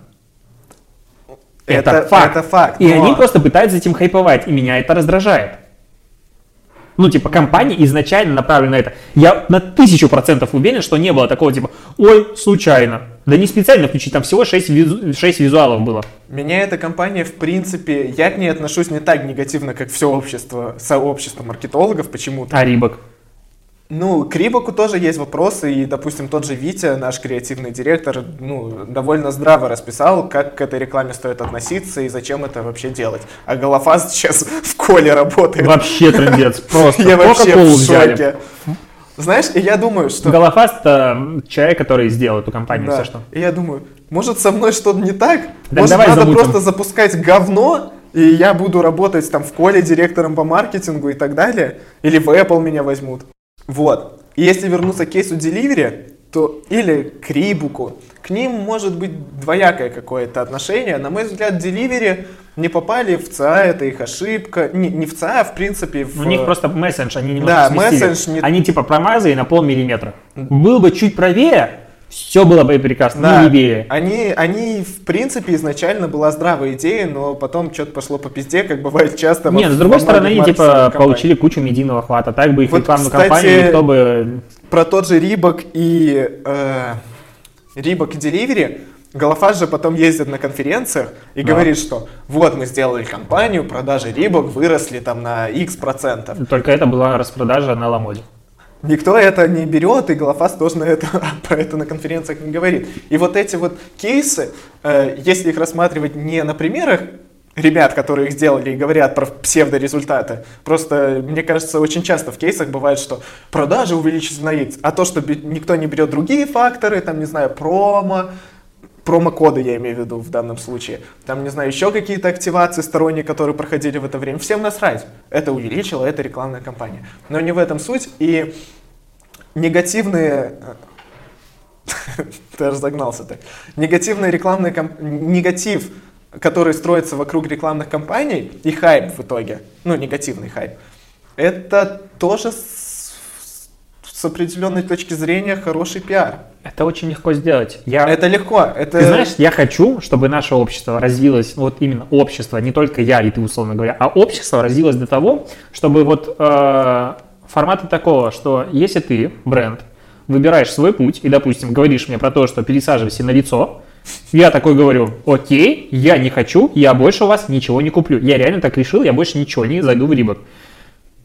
Это, Это- факт. это факт, И но- они просто пытаются этим хайповать, и меня это раздражает. Ну, типа, компания изначально направлена на это. Я на тысячу процентов уверен, что не было такого, типа, ой, случайно. Да не специально включить, там всего 6, визуалов было. Меня эта компания, в принципе, я к ней отношусь не так негативно, как все общество, сообщество маркетологов почему-то. А Рибок? Ну, к Рибаку тоже есть вопросы, и, допустим, тот же Витя, наш креативный директор, ну, довольно здраво расписал, как к этой рекламе стоит относиться и зачем это вообще делать. А Голофаст сейчас в коле работает. Вообще трендец. Просто Я вообще в шоке. Знаешь, и я думаю, что... Голофаст это человек, который сделал эту компанию, Да. все что. И я думаю, может со мной что-то не так? Так может давай надо замутим. просто запускать говно, и я буду работать там в коле директором по маркетингу и так далее? Или в Apple меня возьмут? Вот. И если вернуться к кейсу Delivery, то или к Рибуку, к ним может быть двоякое какое-то отношение. На мой взгляд, Delivery не попали в ЦА, это их ошибка. Не, не в ЦА, а в принципе в... У них просто мессендж, они немного Да, сместили. мессендж не- Они типа промазали на полмиллиметра. Был бы чуть правее, все было бы прекрасно, Да, ну левее. они, они, в принципе, изначально была здравая идея, но потом что-то пошло по пизде, как бывает часто. Нет, с другой стороны, они типа компаниях. получили кучу медийного хвата. Так бы их Вот, рекламную кстати, кампанию никто бы... Про тот же Рибок и э, Рибок и Delivery Голофас же потом ездит на конференциях и Да. говорит, что вот мы сделали кампанию, продажи Рибок выросли там на X процентов. Только это была распродажа на Ламоде. Никто это не берет, и Голофас тоже на это, про это на конференциях не говорит. И вот эти вот кейсы, э, если их рассматривать не на примерах ребят, которые их сделали и говорят про псевдорезультаты, просто, мне кажется, очень часто в кейсах бывает, что продажи увеличились на X, а то, что никто не берет другие факторы, там, не знаю, промо, промокоды я имею в виду в данном случае. Там, не знаю, еще какие-то активации сторонние, которые проходили в это время. Всем насрать. Это увеличило, это рекламная кампания. Но не в этом суть. И негативные... Ты аж загнался так. Негативные рекламные комп- Негатив, который строится вокруг рекламных кампаний, и хайп в итоге, ну, негативный хайп, это тоже с определенной точки зрения хороший пиар. Это очень легко сделать. Я... Это легко. Это... Ты знаешь, я хочу, чтобы наше общество развилось, вот именно общество, не только я и ты, условно говоря, а общество развилось до того, чтобы вот э, формата такого, что если ты, бренд, выбираешь свой путь и, допустим, говоришь мне про то, что пересаживайся на лицо, я такой говорю, окей, я не хочу, я больше у вас ничего не куплю. Я реально так решил, я больше ничего не зайду в Рибок.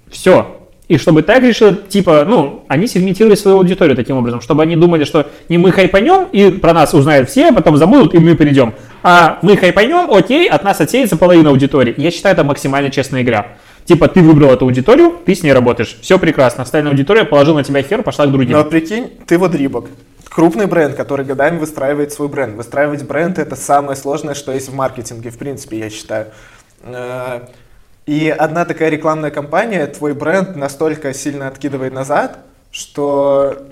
Все. И чтобы так решил, типа, ну, они сегментировали свою аудиторию таким образом, чтобы они думали, что не мы хайпанем, и про нас узнают все, а потом забудут, и мы перейдем. А мы хайпанем, окей, от нас отсеется половина аудитории. Я считаю, это максимально честная игра. Типа ты выбрал эту аудиторию, ты с ней работаешь. Все прекрасно. Стальная аудитория положил на тебя эфир, пошла к другим. Но прикинь, ты вот Рибок. Крупный бренд, который годами выстраивает свой бренд. Выстраивать бренд это самое сложное, что есть в маркетинге, в принципе, я считаю. И одна такая рекламная кампания, твой бренд настолько сильно откидывает назад, что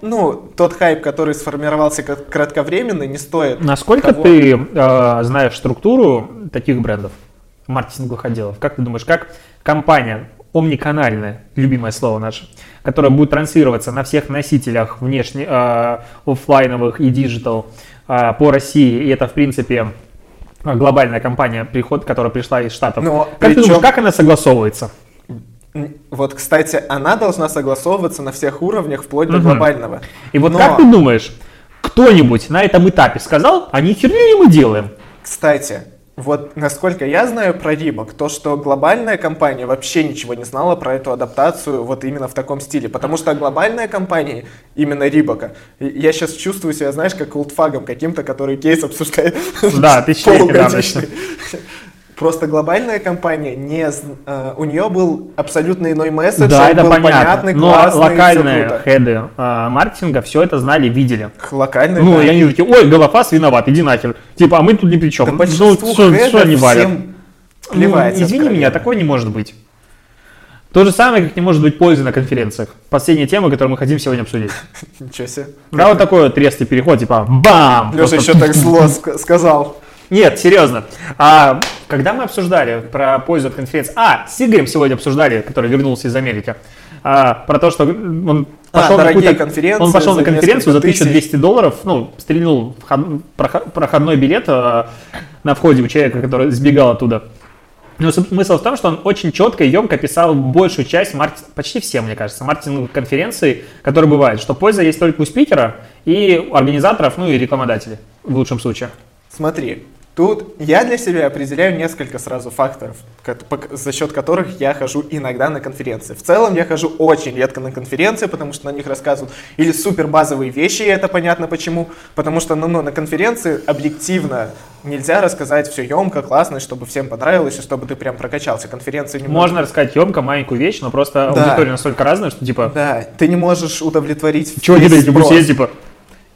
ну, тот хайп, который сформировался как кратковременный, не стоит. Насколько того... ты э, знаешь структуру таких брендов, маркетинговых отделов? Как ты думаешь, как компания омниканальная, любимое слово наше, которая будет транслироваться на всех носителях внешне, э, офлайновых и диджитал э, по России, и это, в принципе, глобальная компания, приход, которая пришла из Штатов. Но как причем... ты думаешь, как она согласовывается? Вот, кстати, она должна согласовываться на всех уровнях, вплоть до угу. глобального. И вот Но... как ты думаешь, кто-нибудь на этом этапе сказал, а не херню мы делаем? Кстати, вот насколько я знаю про Рибок, то, что глобальная компания вообще ничего не знала про эту адаптацию вот именно в таком стиле. Потому что глобальная компания, именно Рибока, я сейчас чувствую себя, знаешь, как олдфагом каким-то, который кейс обсуждает. Да, ты полугодичный. Просто глобальная компания, не, э, у нее был абсолютно иной месседж, да, это был понятно. понятный, Но классный, локальные хеды э, маркетинга все это знали, видели. Локальные, Ну, да. и они такие, ой, Голофас виноват, иди нахер. Типа, а мы тут ни при чем. Да ну, что, что они варят? Ну, извини меня, такое не может быть. То же самое, как не может быть пользы на конференциях. Последняя тема, которую мы хотим сегодня обсудить. Ничего себе. Да, вот такой вот резкий переход, типа бам! Леша еще так зло сказал. Нет, серьезно. А, когда мы обсуждали про пользу от конференции... А, с Игорем сегодня обсуждали, который вернулся из Америки. А, про то, что он а, пошел, а, на конференции он пошел на конференцию за 1200 долларов, ну, стрельнул проходной билет а, на входе у человека, который сбегал оттуда. Но смысл в том, что он очень четко и емко описал большую часть, маркет... почти все, мне кажется, маркетинговых конференций, которые бывают, что польза есть только у спикера и у организаторов, ну и рекламодателей в лучшем случае. Смотри, Тут я для себя определяю несколько сразу факторов, за счет которых я хожу иногда на конференции. В целом я хожу очень редко на конференции, потому что на них рассказывают или супер базовые вещи, и это понятно почему, потому что ну, ну, на конференции объективно нельзя рассказать все емко, классно, чтобы всем понравилось, и чтобы ты прям прокачался. Конференции не Можно можешь... рассказать емко, маленькую вещь, но просто да. аудитория настолько разная, что типа... Да, ты не можешь удовлетворить Чего не дайте, типа...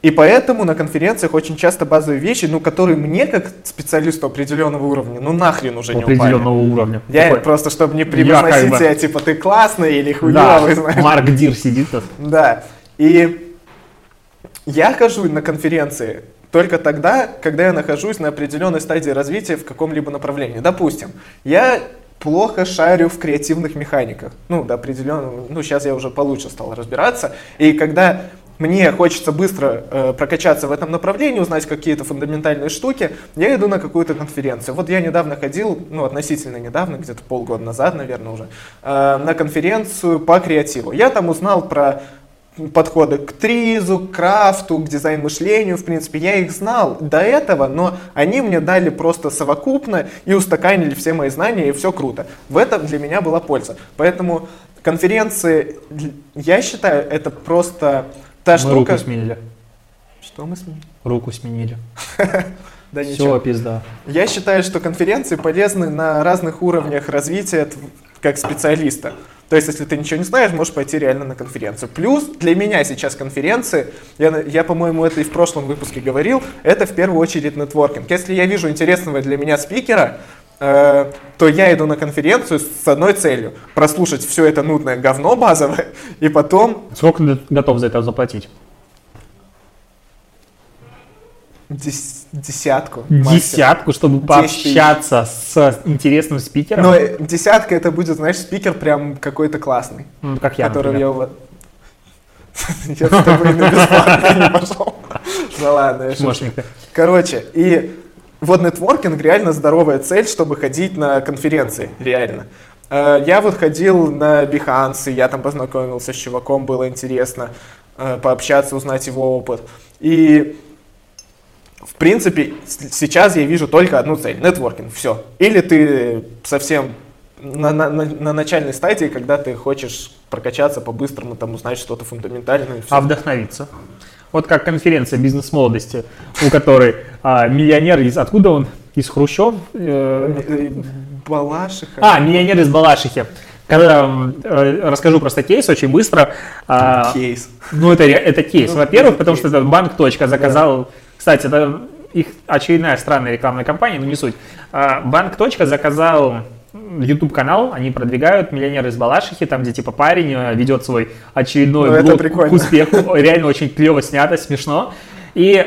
И поэтому на конференциях очень часто базовые вещи, ну, которые мне, как специалисту определенного уровня, ну, нахрен уже не Определенного уровня. Я Такой... просто, чтобы не превозносить себя, бы... типа, ты классный или хуёвый, да. знаешь. Марк Дир сидит тут. Да. И я хожу на конференции только тогда, когда я нахожусь на определенной стадии развития в каком-либо направлении. Допустим, я плохо шарю в креативных механиках. Ну, до определенного, ну, сейчас я уже получше стал разбираться. И когда мне хочется быстро э, прокачаться в этом направлении, узнать какие-то фундаментальные штуки, я иду на какую-то конференцию. Вот я недавно ходил, ну, относительно недавно, где-то полгода назад, наверное, уже, э, на конференцию по креативу. Я там узнал про подходы к тризу, к крафту, к дизайн-мышлению, в принципе, я их знал до этого, но они мне дали просто совокупно и устаканили все мои знания, и все круто. В этом для меня была польза. Поэтому конференции, я считаю, это просто Та мы штука... руку сменили. Что мы сменили? Руку сменили. Да ничего. Все, пизда. Я считаю, что конференции полезны на разных уровнях развития как специалиста. То есть, если ты ничего не знаешь, можешь пойти реально на конференцию. Плюс для меня сейчас конференции, я, я по-моему, это и в прошлом выпуске говорил, это в первую очередь нетворкинг. Если я вижу интересного для меня спикера, э, то я иду на конференцию с одной целью – прослушать все это нудное говно базовое, и потом… Сколько ты готов за это заплатить? десятку. Десятку, чтобы пообщаться с интересным спикером? Но десятка это будет, знаешь, спикер прям какой-то классный. Ну, как я, который я вот... Я с тобой на бесплатно не пошел. Ну ладно, я. Короче, и вот нетворкинг реально здоровая цель, чтобы ходить на конференции, реально. Э, я вот ходил на Behance, я там познакомился с чуваком, было интересно э, пообщаться, узнать его опыт. И в принципе, сейчас я вижу только одну цель – нетворкинг, все. Или ты совсем на, на, на начальной стадии, когда ты хочешь прокачаться по-быстрому, там узнать что-то фундаментальное. А вдохновиться? Вот как конференция бизнес-молодости, у которой а, миллионер из... Откуда он? из Хрущев. Э, Балашиха. А, миллионер из Балашихи. Когда э, расскажу просто кейс очень быстро. А, кейс. Ну, это, это кейс. Ну, Во-первых, потому кейс. что это банк. Точка заказал. Да. Кстати, это их очередная странная рекламная кампания, но не суть. А, банк. Точка заказал YouTube канал, они продвигают миллионеры из Балашихи, там где типа парень э, ведет свой очередной ну, блог к успеху, реально очень клево снято, смешно. И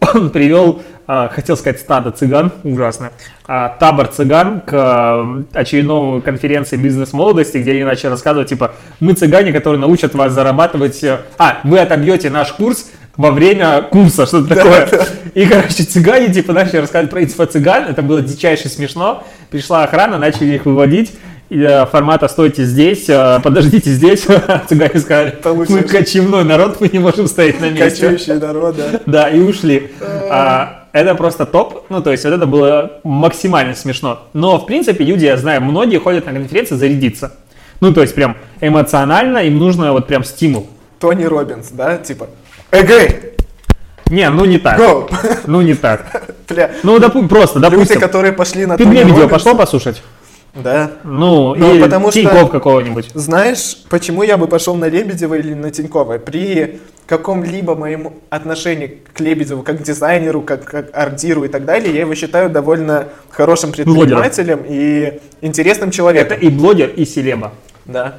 он привел, а, хотел сказать, стадо цыган, ужасно, а, табор цыган к очередной конференции бизнес-молодости, где они начали рассказывать, типа, мы цыгане, которые научат вас зарабатывать, э, а, вы отобьете наш курс во время курса, что-то такое. И, короче, цыгане, типа, начали рассказывать про инфо цыган, это было дичайше смешно. Пришла охрана, начали их выводить, Э, формата «стойте здесь, э, подождите здесь». Цыгане сказали, мы кочевной народ, мы не можем стоять на месте. Кочующий народ, да. Да, и ушли. А, это просто топ, ну, то есть вот это было максимально смешно. Но, в принципе, люди, я знаю, многие ходят на конференции зарядиться. Ну, то есть прям эмоционально им нужно вот прям стимул. Тони Робинс, да, типа, эгей, не, ну не так. Go. Ну не так. Бля. Ну, допу- просто, допустим. Люди, которые пошли на Ты мне видео пошло послушать? Да. Ну, ну или потому Тиньков что, какого-нибудь. Знаешь, почему я бы пошел на Лебедева или на Тинькова? При каком-либо моем отношении к Лебедеву, как к дизайнеру, как, как артиру и так далее, я его считаю довольно хорошим предпринимателем Блогером. и интересным человеком. Это и блогер, и селеба. Да.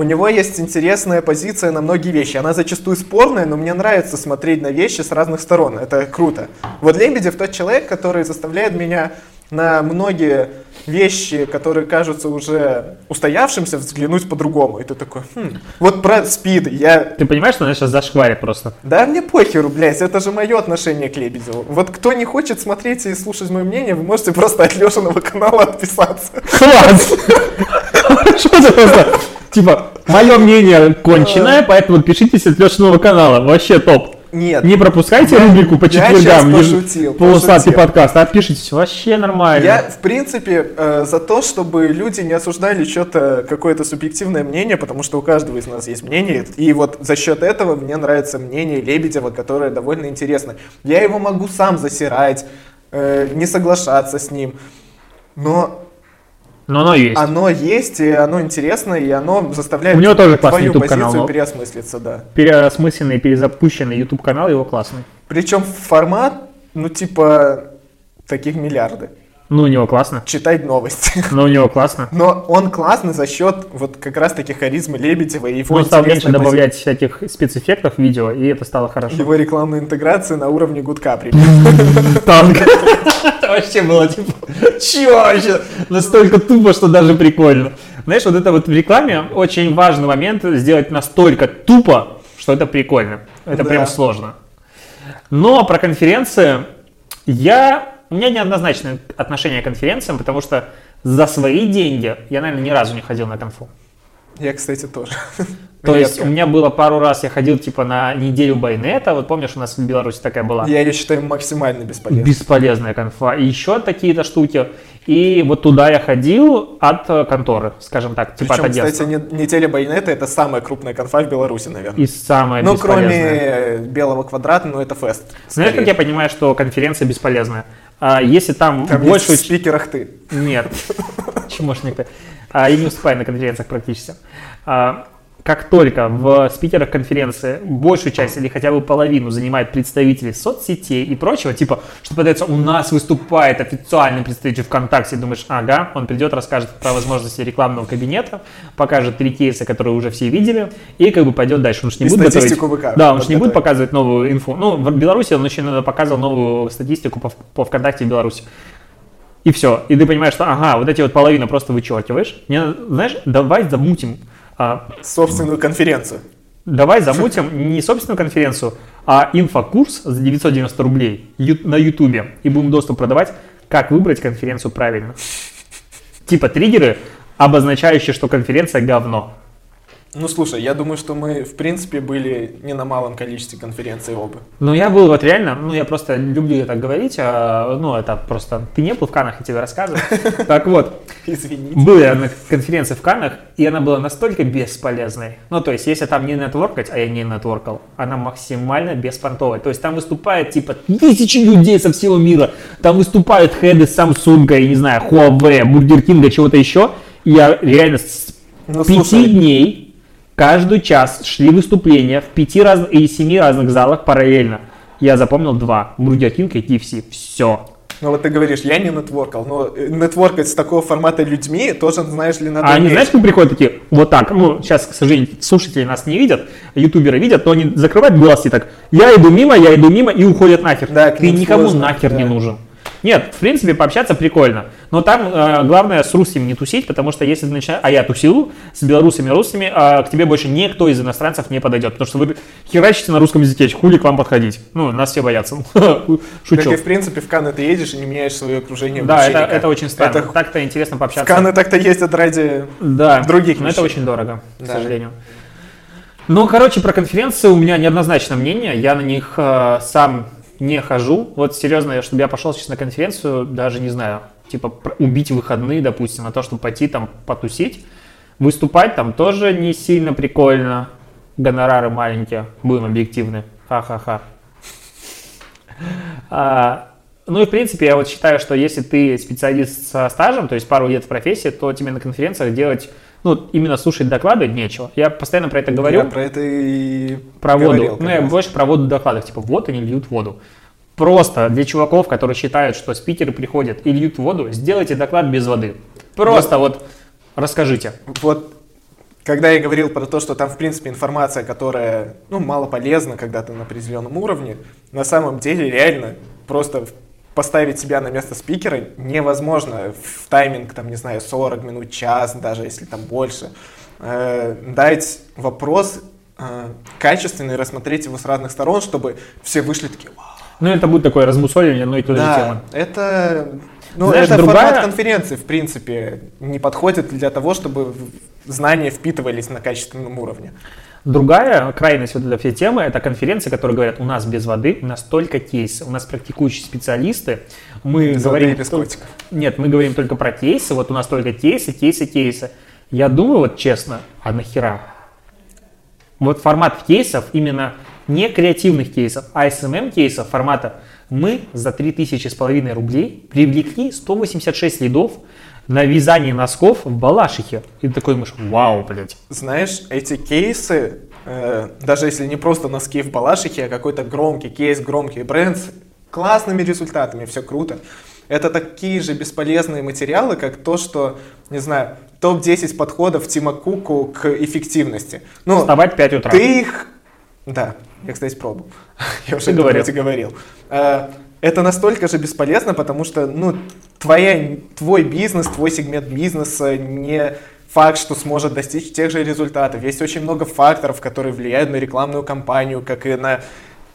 У него есть интересная позиция на многие вещи. Она зачастую спорная, но мне нравится смотреть на вещи с разных сторон. Это круто. Вот Лебедев тот человек, который заставляет меня на многие вещи, которые кажутся уже устоявшимся, взглянуть по-другому. И ты такой, хм, вот про спид я... Ты понимаешь, что она сейчас зашкварит просто? Да мне похеру, блядь, это же мое отношение к Лебедеву. Вот кто не хочет смотреть и слушать мое мнение, вы можете просто от Лешиного канала отписаться. Класс! Что это просто? Типа, мое мнение конченое, поэтому подпишитесь от Лешиного канала. Вообще топ. Нет. Не пропускайте я, рубрику по четвергам. Пошутил, полусладкий подкаст. Отпишитесь, вообще нормально. Я, в принципе, э, за то, чтобы люди не осуждали что-то, какое-то субъективное мнение, потому что у каждого из нас есть мнение. И вот за счет этого мне нравится мнение Лебедева, которое довольно интересно. Я его могу сам засирать, э, не соглашаться с ним. Но но оно есть. Оно есть, и оно интересно, и оно заставляет У него тоже классный YouTube канал. переосмыслиться, да. Переосмысленный, перезапущенный YouTube канал его классный. Причем формат, ну типа, таких миллиарды. Ну, у него классно. Читать новости. Ну, у него классно. Но он классный за счет вот как раз-таки харизмы Лебедева и его Он стал меньше добавлять всяких спецэффектов в видео, и это стало хорошо. Его рекламная интеграция на уровне гудка Танк. Вообще было типа, чего вообще? Настолько тупо, что даже прикольно. Знаешь, вот это вот в рекламе очень важный момент сделать настолько тупо, что это прикольно. Это прям сложно. Но про конференции я у меня неоднозначное отношение к конференциям, потому что за свои деньги я, наверное, ни разу не ходил на конфу. Я, кстати, тоже. То есть у меня было пару раз, я ходил типа на неделю байнета, вот помнишь, у нас в Беларуси такая была? Я ее считаю максимально бесполезной. Бесполезная конфа. И еще такие-то штуки. И вот туда я ходил от э, конторы, скажем так, типа Причем, от агентства. кстати, неделя байнета это самая крупная конфа в Беларуси, наверное. И самая Ну, кроме белого квадрата, ну это фест. Знаешь, как я понимаю, что конференция бесполезная? А, если там, там больше... в спикерах ты. Нет. Чмошник ты. А, я не уступаю на конференциях практически. А, как только в спикерах конференции большую часть или хотя бы половину занимают представители соцсетей и прочего, типа, что подается, у нас выступает официальный представитель ВКонтакте, думаешь, ага, он придет, расскажет про возможности рекламного кабинета, покажет три кейса, которые уже все видели, и как бы пойдет дальше. Он же не и будет готовить... ВК, да, он же не будет показывать новую инфу. Ну, в Беларуси он еще показывал новую статистику по, по ВКонтакте в Беларуси. И все. И ты понимаешь, что ага, вот эти вот половины просто вычеркиваешь. Мне, знаешь, давай замутим а, собственную конференцию. Давай замутим не собственную конференцию, а инфокурс за 990 рублей на Ютубе и будем доступ продавать, как выбрать конференцию правильно. Типа триггеры, обозначающие, что конференция говно. Ну, слушай, я думаю, что мы, в принципе, были не на малом количестве конференций оба. Ну, я был вот реально, ну, я просто люблю так говорить, а, ну, это просто, ты не был в Канах, я тебе рассказываю. Так вот, Извините. был я на конференции в Канах, и она была настолько бесполезной. Ну, то есть, если там не нетворкать, а я не нетворкал, она максимально беспонтовая. То есть, там выступает, типа, тысячи людей со всего мира. Там выступают хеды Samsung, я не знаю, Huawei, Burger King, чего-то еще. Я реально с Ну, пяти слушай. дней каждый час шли выступления в пяти раз... и семи разных залах параллельно. Я запомнил два. King и KFC. Все. Ну, вот ты говоришь, я не нетворкал, но э, нетворкать с такого формата людьми тоже, знаешь ли, надо А они, уметь. знаешь, как приходят такие, вот так, ну, сейчас, к сожалению, слушатели нас не видят, ютуберы видят, но они закрывают глаз и так, я иду мимо, я иду мимо, и уходят нахер. Да, Ты никому сложно, нахер не да. нужен. Нет, в принципе, пообщаться прикольно. Но там э, главное с русскими не тусить, потому что если ты начинаешь... А я тусил с белорусами русскими, а к тебе больше никто из иностранцев не подойдет. Потому что вы херачите на русском языке, хули к вам подходить. Ну, нас все боятся. Так Шучу. и, в принципе, в Канны ты едешь и не меняешь свое окружение Да, это, это очень странно. Это- Так-то интересно В пообщаться. Канны так-то ездят ради... Да, других но это вещей. очень дорого, к Да. сожалению. Ну, короче, про конференции у меня неоднозначное мнение. Я на них э, сам не хожу. Вот серьезно, чтобы я пошел сейчас на конференцию, даже не знаю, типа убить выходные, допустим, на то, чтобы пойти там потусить. Выступать там тоже не сильно прикольно. Гонорары маленькие, будем объективны. Ха-ха-ха. А, ну и в принципе я вот считаю, что если ты специалист со стажем, то есть пару лет в профессии, то тебе на конференциях делать, ну именно слушать доклады нечего. Я постоянно про это говорю, Я про это и про воду. говорил ну я больше про воду в докладах, типа вот они льют воду. Просто для чуваков, которые считают, что спикеры приходят и льют воду, сделайте доклад без воды. Просто вот расскажите. Вот когда я говорил про то, что там, в принципе, информация, которая, ну, мало полезна, когда ты на определенном уровне, на самом деле реально просто поставить себя на место спикера невозможно в тайминг, там, не знаю, 40 минут, час, даже если там больше. Э, дать вопрос э, качественный, рассмотреть его с разных сторон, чтобы все вышли такие, «Вау». Ну это будет такое размусоливание одной и той же Да, темы. это, ну, Знаешь, это другая- формат конференции, в принципе, не подходит для того, чтобы знания впитывались на качественном уровне. Другая крайность вот для всей темы это конференции, которые говорят, у нас без воды, у нас только кейсы, у нас практикующие специалисты, мы Без говорим... без тол- котиков. Нет, мы говорим только про кейсы, вот у нас только кейсы, кейсы, кейсы. Я думаю, вот честно, а нахера? Вот формат кейсов, именно не креативных кейсов, а SMM кейсов формата мы за 3000 с половиной рублей привлекли 186 лидов на вязание носков в Балашихе. И ты такой думаешь, вау, блядь. Знаешь, эти кейсы, э, даже если не просто носки в Балашихе, а какой-то громкий кейс, громкий бренд с классными результатами, все круто. Это такие же бесполезные материалы, как то, что, не знаю, топ-10 подходов Тима Куку к эффективности. Ну, Вставать в 5 утра. Ты их... Да, я, кстати, пробовал. Я уже говорил. говорил. Это настолько же бесполезно, потому что, ну, твоя, твой бизнес, твой сегмент бизнеса не факт, что сможет достичь тех же результатов. Есть очень много факторов, которые влияют на рекламную кампанию, как и на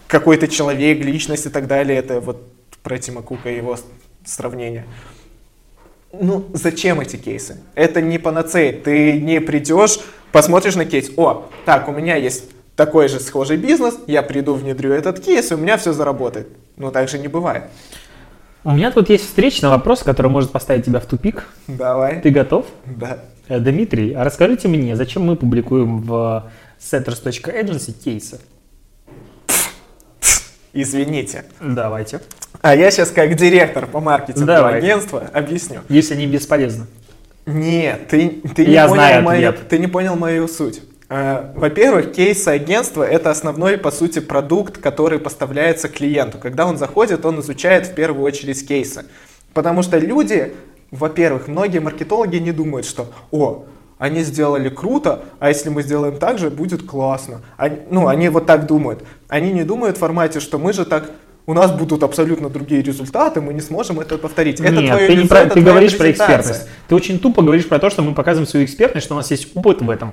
какой-то человек, личность и так далее. Это вот про Тима Кука и его сравнение. Ну, зачем эти кейсы? Это не панацея. Ты не придешь, посмотришь на кейс. О, так, у меня есть такой же схожий бизнес, я приду, внедрю этот кейс, и у меня все заработает. Ну, так же не бывает. У меня тут есть встречный вопрос, который может поставить тебя в тупик. Давай. Ты готов? Да. Э, Дмитрий, а расскажите мне, зачем мы публикуем в setters.agency кейсы? Извините. Давайте. А я сейчас как директор по маркетингу Давай. агентства объясню. Если они бесполезны. Нет, ты, ты, не, Я понял знаю мою, ответ. ты не понял мою суть. Э, Во-первых, кейсы агентства – это основной, по сути, продукт, который поставляется клиенту. Когда он заходит, он изучает в первую очередь кейсы. Потому что люди, во-первых, многие маркетологи не думают, что «О, они сделали круто, а если мы сделаем так же, будет классно». Они- ну, они вот так думают. Они не думают в формате, что мы же так у нас будут абсолютно другие результаты, мы не сможем это повторить. это Нет, твое ты, не про- это ты говоришь про экспертность. Ты очень тупо говоришь про то, что мы показываем свою экспертность, что у нас есть опыт в этом.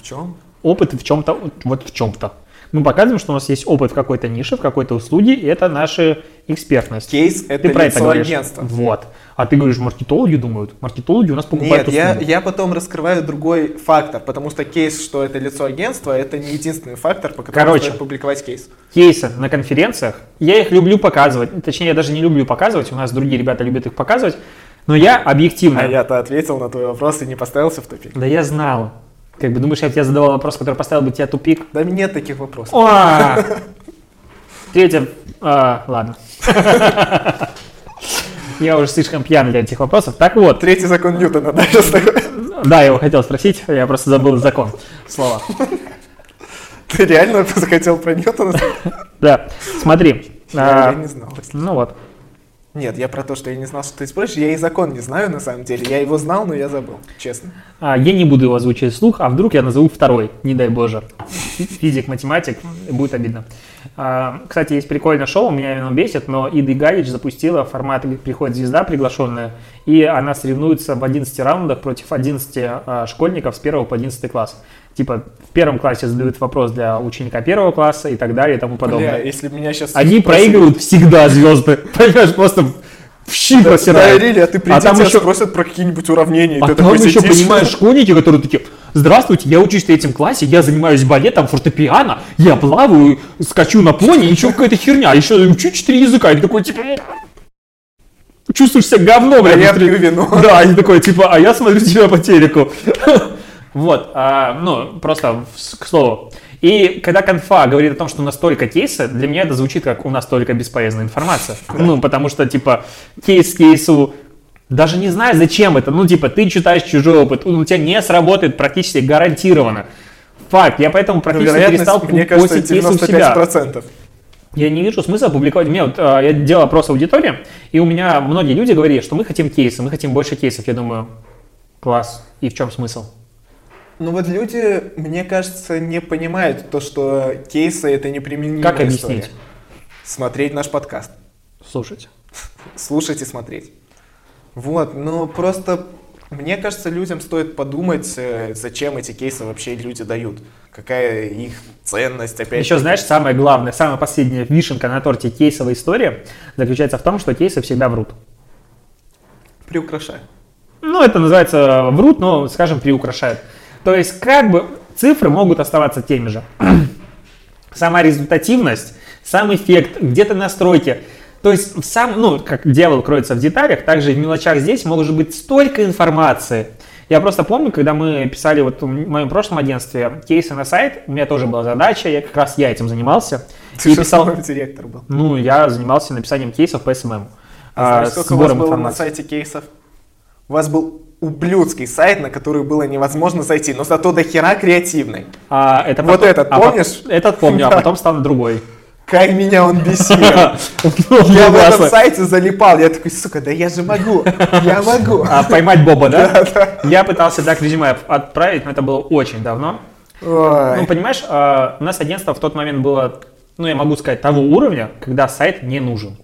В чем? Опыт в чем-то, вот в чем-то. Мы показываем, что у нас есть опыт в какой-то нише, в какой-то услуге, и это наша экспертность. Кейс – это ты про лицо это говоришь. агентства. Вот. А ты говоришь, маркетологи думают. Маркетологи у нас покупают Нет, я, я потом раскрываю другой фактор, потому что кейс, что это лицо агентства, это не единственный фактор, по которому Короче, стоит публиковать кейс. Кейсы на конференциях, я их люблю показывать. Точнее, я даже не люблю показывать, у нас другие ребята любят их показывать. Но я объективно... А я-то ответил на твой вопрос и не поставился в тупик. Да я знал. Как бы думаешь, я тебе задавал вопрос, который поставил бы тебя тупик? Да нет таких вопросов. О! Третье... А, ладно. Я уже слишком пьян для этих вопросов. Так вот. Третий закон Ньютона, да, сейчас? Да, я его хотел спросить, я просто забыл закон. Слова. Ты реально захотел про Ньютона? Да, смотри. Я а, не знал. Ну вот. Нет, я про то, что я не знал, что ты спросишь. Я и закон не знаю, на самом деле. Я его знал, но я забыл, честно. А, я не буду его озвучивать вслух, а вдруг я назову второй, не дай боже. Физик, математик, будет обидно. А, кстати, есть прикольное шоу, меня оно бесит, но Ида Галич запустила формат «Приходит звезда» приглашенная, и она соревнуется в 11 раундах против 11 а, школьников с 1 по 11 класс типа в первом классе задают вопрос для ученика первого класса и так далее и тому подобное. Бля, если меня сейчас... Они проигрывают всегда звезды, понимаешь, просто в щи просирают. Да, а ты приди, а там еще спросят про какие-нибудь уравнения. А там еще, понимаешь, школьники, которые такие, здравствуйте, я учусь в третьем классе, я занимаюсь балетом, фортепиано, я плаваю, скачу на пони, еще какая-то херня, еще учу четыре языка. И ты такой, типа, чувствуешь себя говном. А я пью вино. Да, и такой, типа, а я смотрю тебя по телеку. Вот, а, ну, просто к слову. И когда конфа говорит о том, что у нас только кейсы, для меня это звучит как у нас только бесполезная информация. Ну, потому что, типа, кейс кейсу, даже не знаю, зачем это. Ну, типа, ты читаешь чужой опыт, у тебя не сработает практически гарантированно. Факт. Я поэтому практически перестал мне кажется, кейсы у себя. Я не вижу смысла публиковать. Мне вот, а, я делал опрос аудитории, и у меня многие люди говорили, что мы хотим кейсы, мы хотим больше кейсов. Я думаю, класс. И в чем смысл? Ну вот люди, мне кажется, не понимают то, что кейсы это неприменимая Как объяснить? История. Смотреть наш подкаст. Слушать. Слушать и смотреть. Вот, ну просто мне кажется, людям стоит подумать, э, зачем эти кейсы вообще люди дают. Какая их ценность, опять Еще знаешь, самое главное, самая последняя вишенка на торте кейсовой истории заключается в том, что кейсы всегда врут. Приукрашают. Ну, это называется врут, но, скажем, приукрашают. То есть как бы цифры могут оставаться теми же. Сама результативность, сам эффект, где-то настройки. То есть сам, ну, как дьявол кроется в деталях, также и в мелочах здесь может быть столько информации. Я просто помню, когда мы писали вот в моем прошлом агентстве кейсы на сайт, у меня тоже была задача, я как раз я этим занимался. Ты и писал... директор был? Ну, я занимался написанием кейсов по SMM. А, знаешь, сколько у вас было информации. на сайте кейсов? У вас был ублюдский сайт, на который было невозможно зайти, но зато до хера креативный. А, это вот потом, этот, а помнишь? По, этот помню, а потом стал другой. Как меня он бесил. Я в этом сайте залипал. Я такой, сука, да я же могу. Я могу. А поймать Боба, да? Я пытался так резюме отправить, но это было очень давно. Ну, понимаешь, а, у нас агентство в тот момент было, ну, я могу сказать, того уровня, когда сайт не нужен.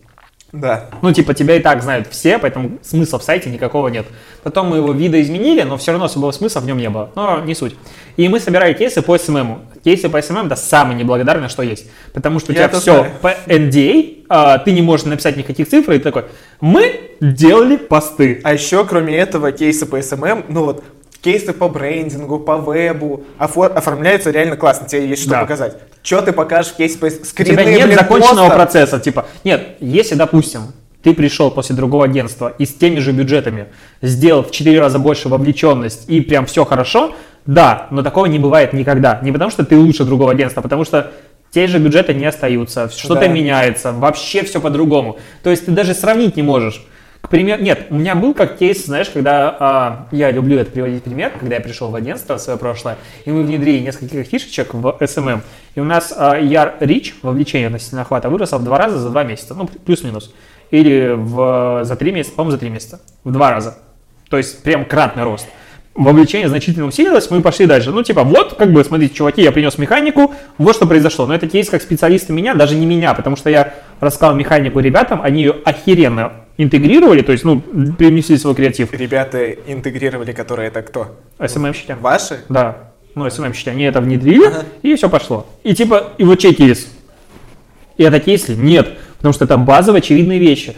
Да. Ну, типа, тебя и так знают все, поэтому смысла в сайте никакого нет. Потом мы его видоизменили, но все равно особого смысла в нем не было. Но не суть. И мы собирали кейсы по SMM. Кейсы по SMM это самое неблагодарное, что есть. Потому что у тебя все знаю. по NDA, а, ты не можешь написать никаких цифр, и ты такой, мы делали посты. А еще, кроме этого, кейсы по SMM, ну вот, кейсы по брендингу, по вебу оформляются реально классно, тебе есть что да. показать. Что ты покажешь в кейсе по скрины, У тебя нет блин, законченного постер. процесса, типа, нет, если, допустим, ты пришел после другого агентства и с теми же бюджетами сделал в 4 раза больше вовлеченность и прям все хорошо, да, но такого не бывает никогда. Не потому что ты лучше другого агентства, а потому что те же бюджеты не остаются, что-то да. меняется, вообще все по-другому. То есть ты даже сравнить не можешь. К примеру, нет, у меня был как кейс, знаешь, когда а, я люблю это приводить пример, когда я пришел в агентство свое прошлое, и мы внедрили несколько фишечек в SMM, и у нас а, ER Reach, вовлечение относительно охвата, выросло в два раза за два месяца, ну, плюс-минус. Или в, за три месяца, по-моему, за три месяца, в два раза. То есть прям кратный рост вовлечение значительно усилилось, мы пошли дальше. Ну, типа, вот, как бы, смотрите, чуваки, я принес механику, вот что произошло. Но это кейс как специалисты меня, даже не меня, потому что я рассказал механику ребятам, они ее охеренно интегрировали, то есть, ну, принесли свой креатив. Ребята интегрировали, которые это кто? СММщики. Ваши? Да. ну, счете, они это внедрили, ага. и все пошло. И типа, и вот чей кейс? И это кейсы? Нет, потому что это базовые очевидные вещи.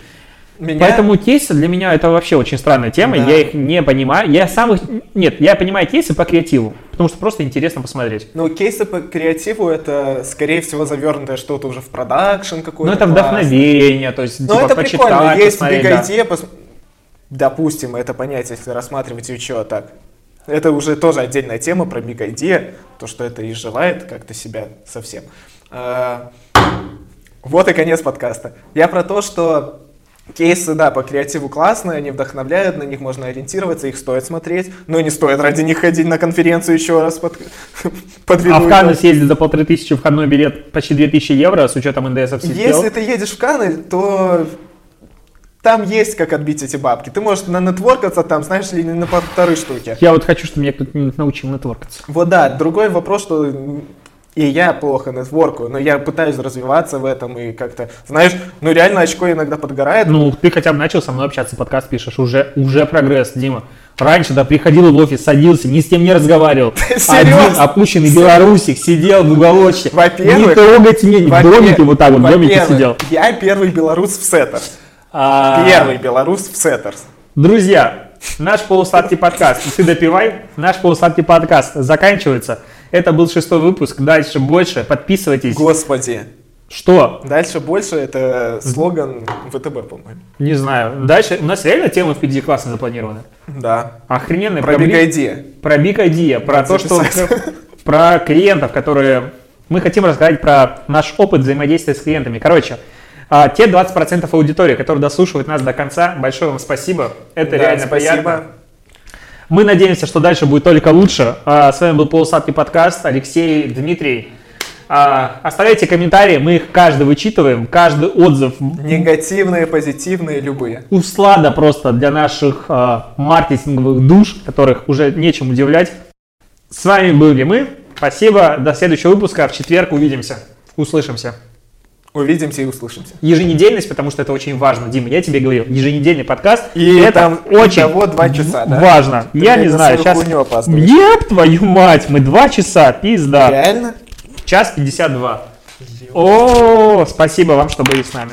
Меня... Поэтому кейсы для меня это вообще очень странная тема, да. я их не понимаю. Я сам их... Нет, я понимаю кейсы по креативу, потому что просто интересно посмотреть. Ну, кейсы по креативу это, скорее всего, завернутое что-то уже в продакшн какой-то. Ну, это вдохновение, то есть, Ну, типа, это прикольно, есть big idea, пос... допустим, это понятие, если рассматривать еще так. Это уже тоже отдельная тема про idea, то, что это и желает как-то себя совсем. А... Вот и конец подкаста. Я про то, что Кейсы, да, по креативу классные, они вдохновляют, на них можно ориентироваться, их стоит смотреть, но не стоит ради них ходить на конференцию еще раз под, под А в Канны съездить за полторы тысячи, входной билет почти две тысячи евро с учетом НДС Если ты едешь в Канны, то там есть как отбить эти бабки. Ты можешь на нетворкаться там, знаешь ли, на полторы штуки. Я вот хочу, чтобы меня кто-нибудь научил нетворкаться. Вот да, другой вопрос, что и я плохо нетворкую, но я пытаюсь развиваться в этом и как-то, знаешь, ну реально очко иногда подгорает. Ну, ты хотя бы начал со мной общаться, подкаст пишешь, уже, уже прогресс, Дима. Раньше, да, приходил в офис, садился, ни с кем не разговаривал. Один опущенный белорусик сидел в уголочке. Во-первых, не трогайте меня, в домике вот так вот, в домике сидел. Я первый белорус в Setters. А. Первый белорус в Setters. Друзья, наш полусладкий подкаст, ты допивай, наш полусладкий подкаст заканчивается. Это был шестой выпуск. Дальше больше. Подписывайтесь. Господи. Что? Дальше больше это слоган ВТБ, по-моему. Не знаю. Дальше у нас реально темы впереди классно запланированы. Да. Охрененные. Про Big Idea. Про Big Idea. Про то, что... Про клиентов, которые... Мы хотим рассказать про наш опыт взаимодействия с клиентами. Короче, а, те 20% аудитории, которые дослушивают нас до конца, большое вам спасибо. Это да, реально спасибо. приятно. Мы надеемся, что дальше будет только лучше. А, с вами был полусадки подкаст. Алексей, Дмитрий. А, оставляйте комментарии, мы их каждый вычитываем, каждый отзыв. Негативные, позитивные, любые. Услада просто для наших а, маркетинговых душ, которых уже нечем удивлять. С вами были мы. Спасибо. До следующего выпуска. В четверг увидимся. Услышимся. Увидимся и услышимся. Еженедельность, потому что это очень важно. Дима, я тебе говорил, еженедельный подкаст. И это там очень того два часа, да? важно. Ты я не знаю, сейчас... Еп, твою мать, мы два часа, пизда. Реально? Час 52. О, спасибо вам, что были с нами.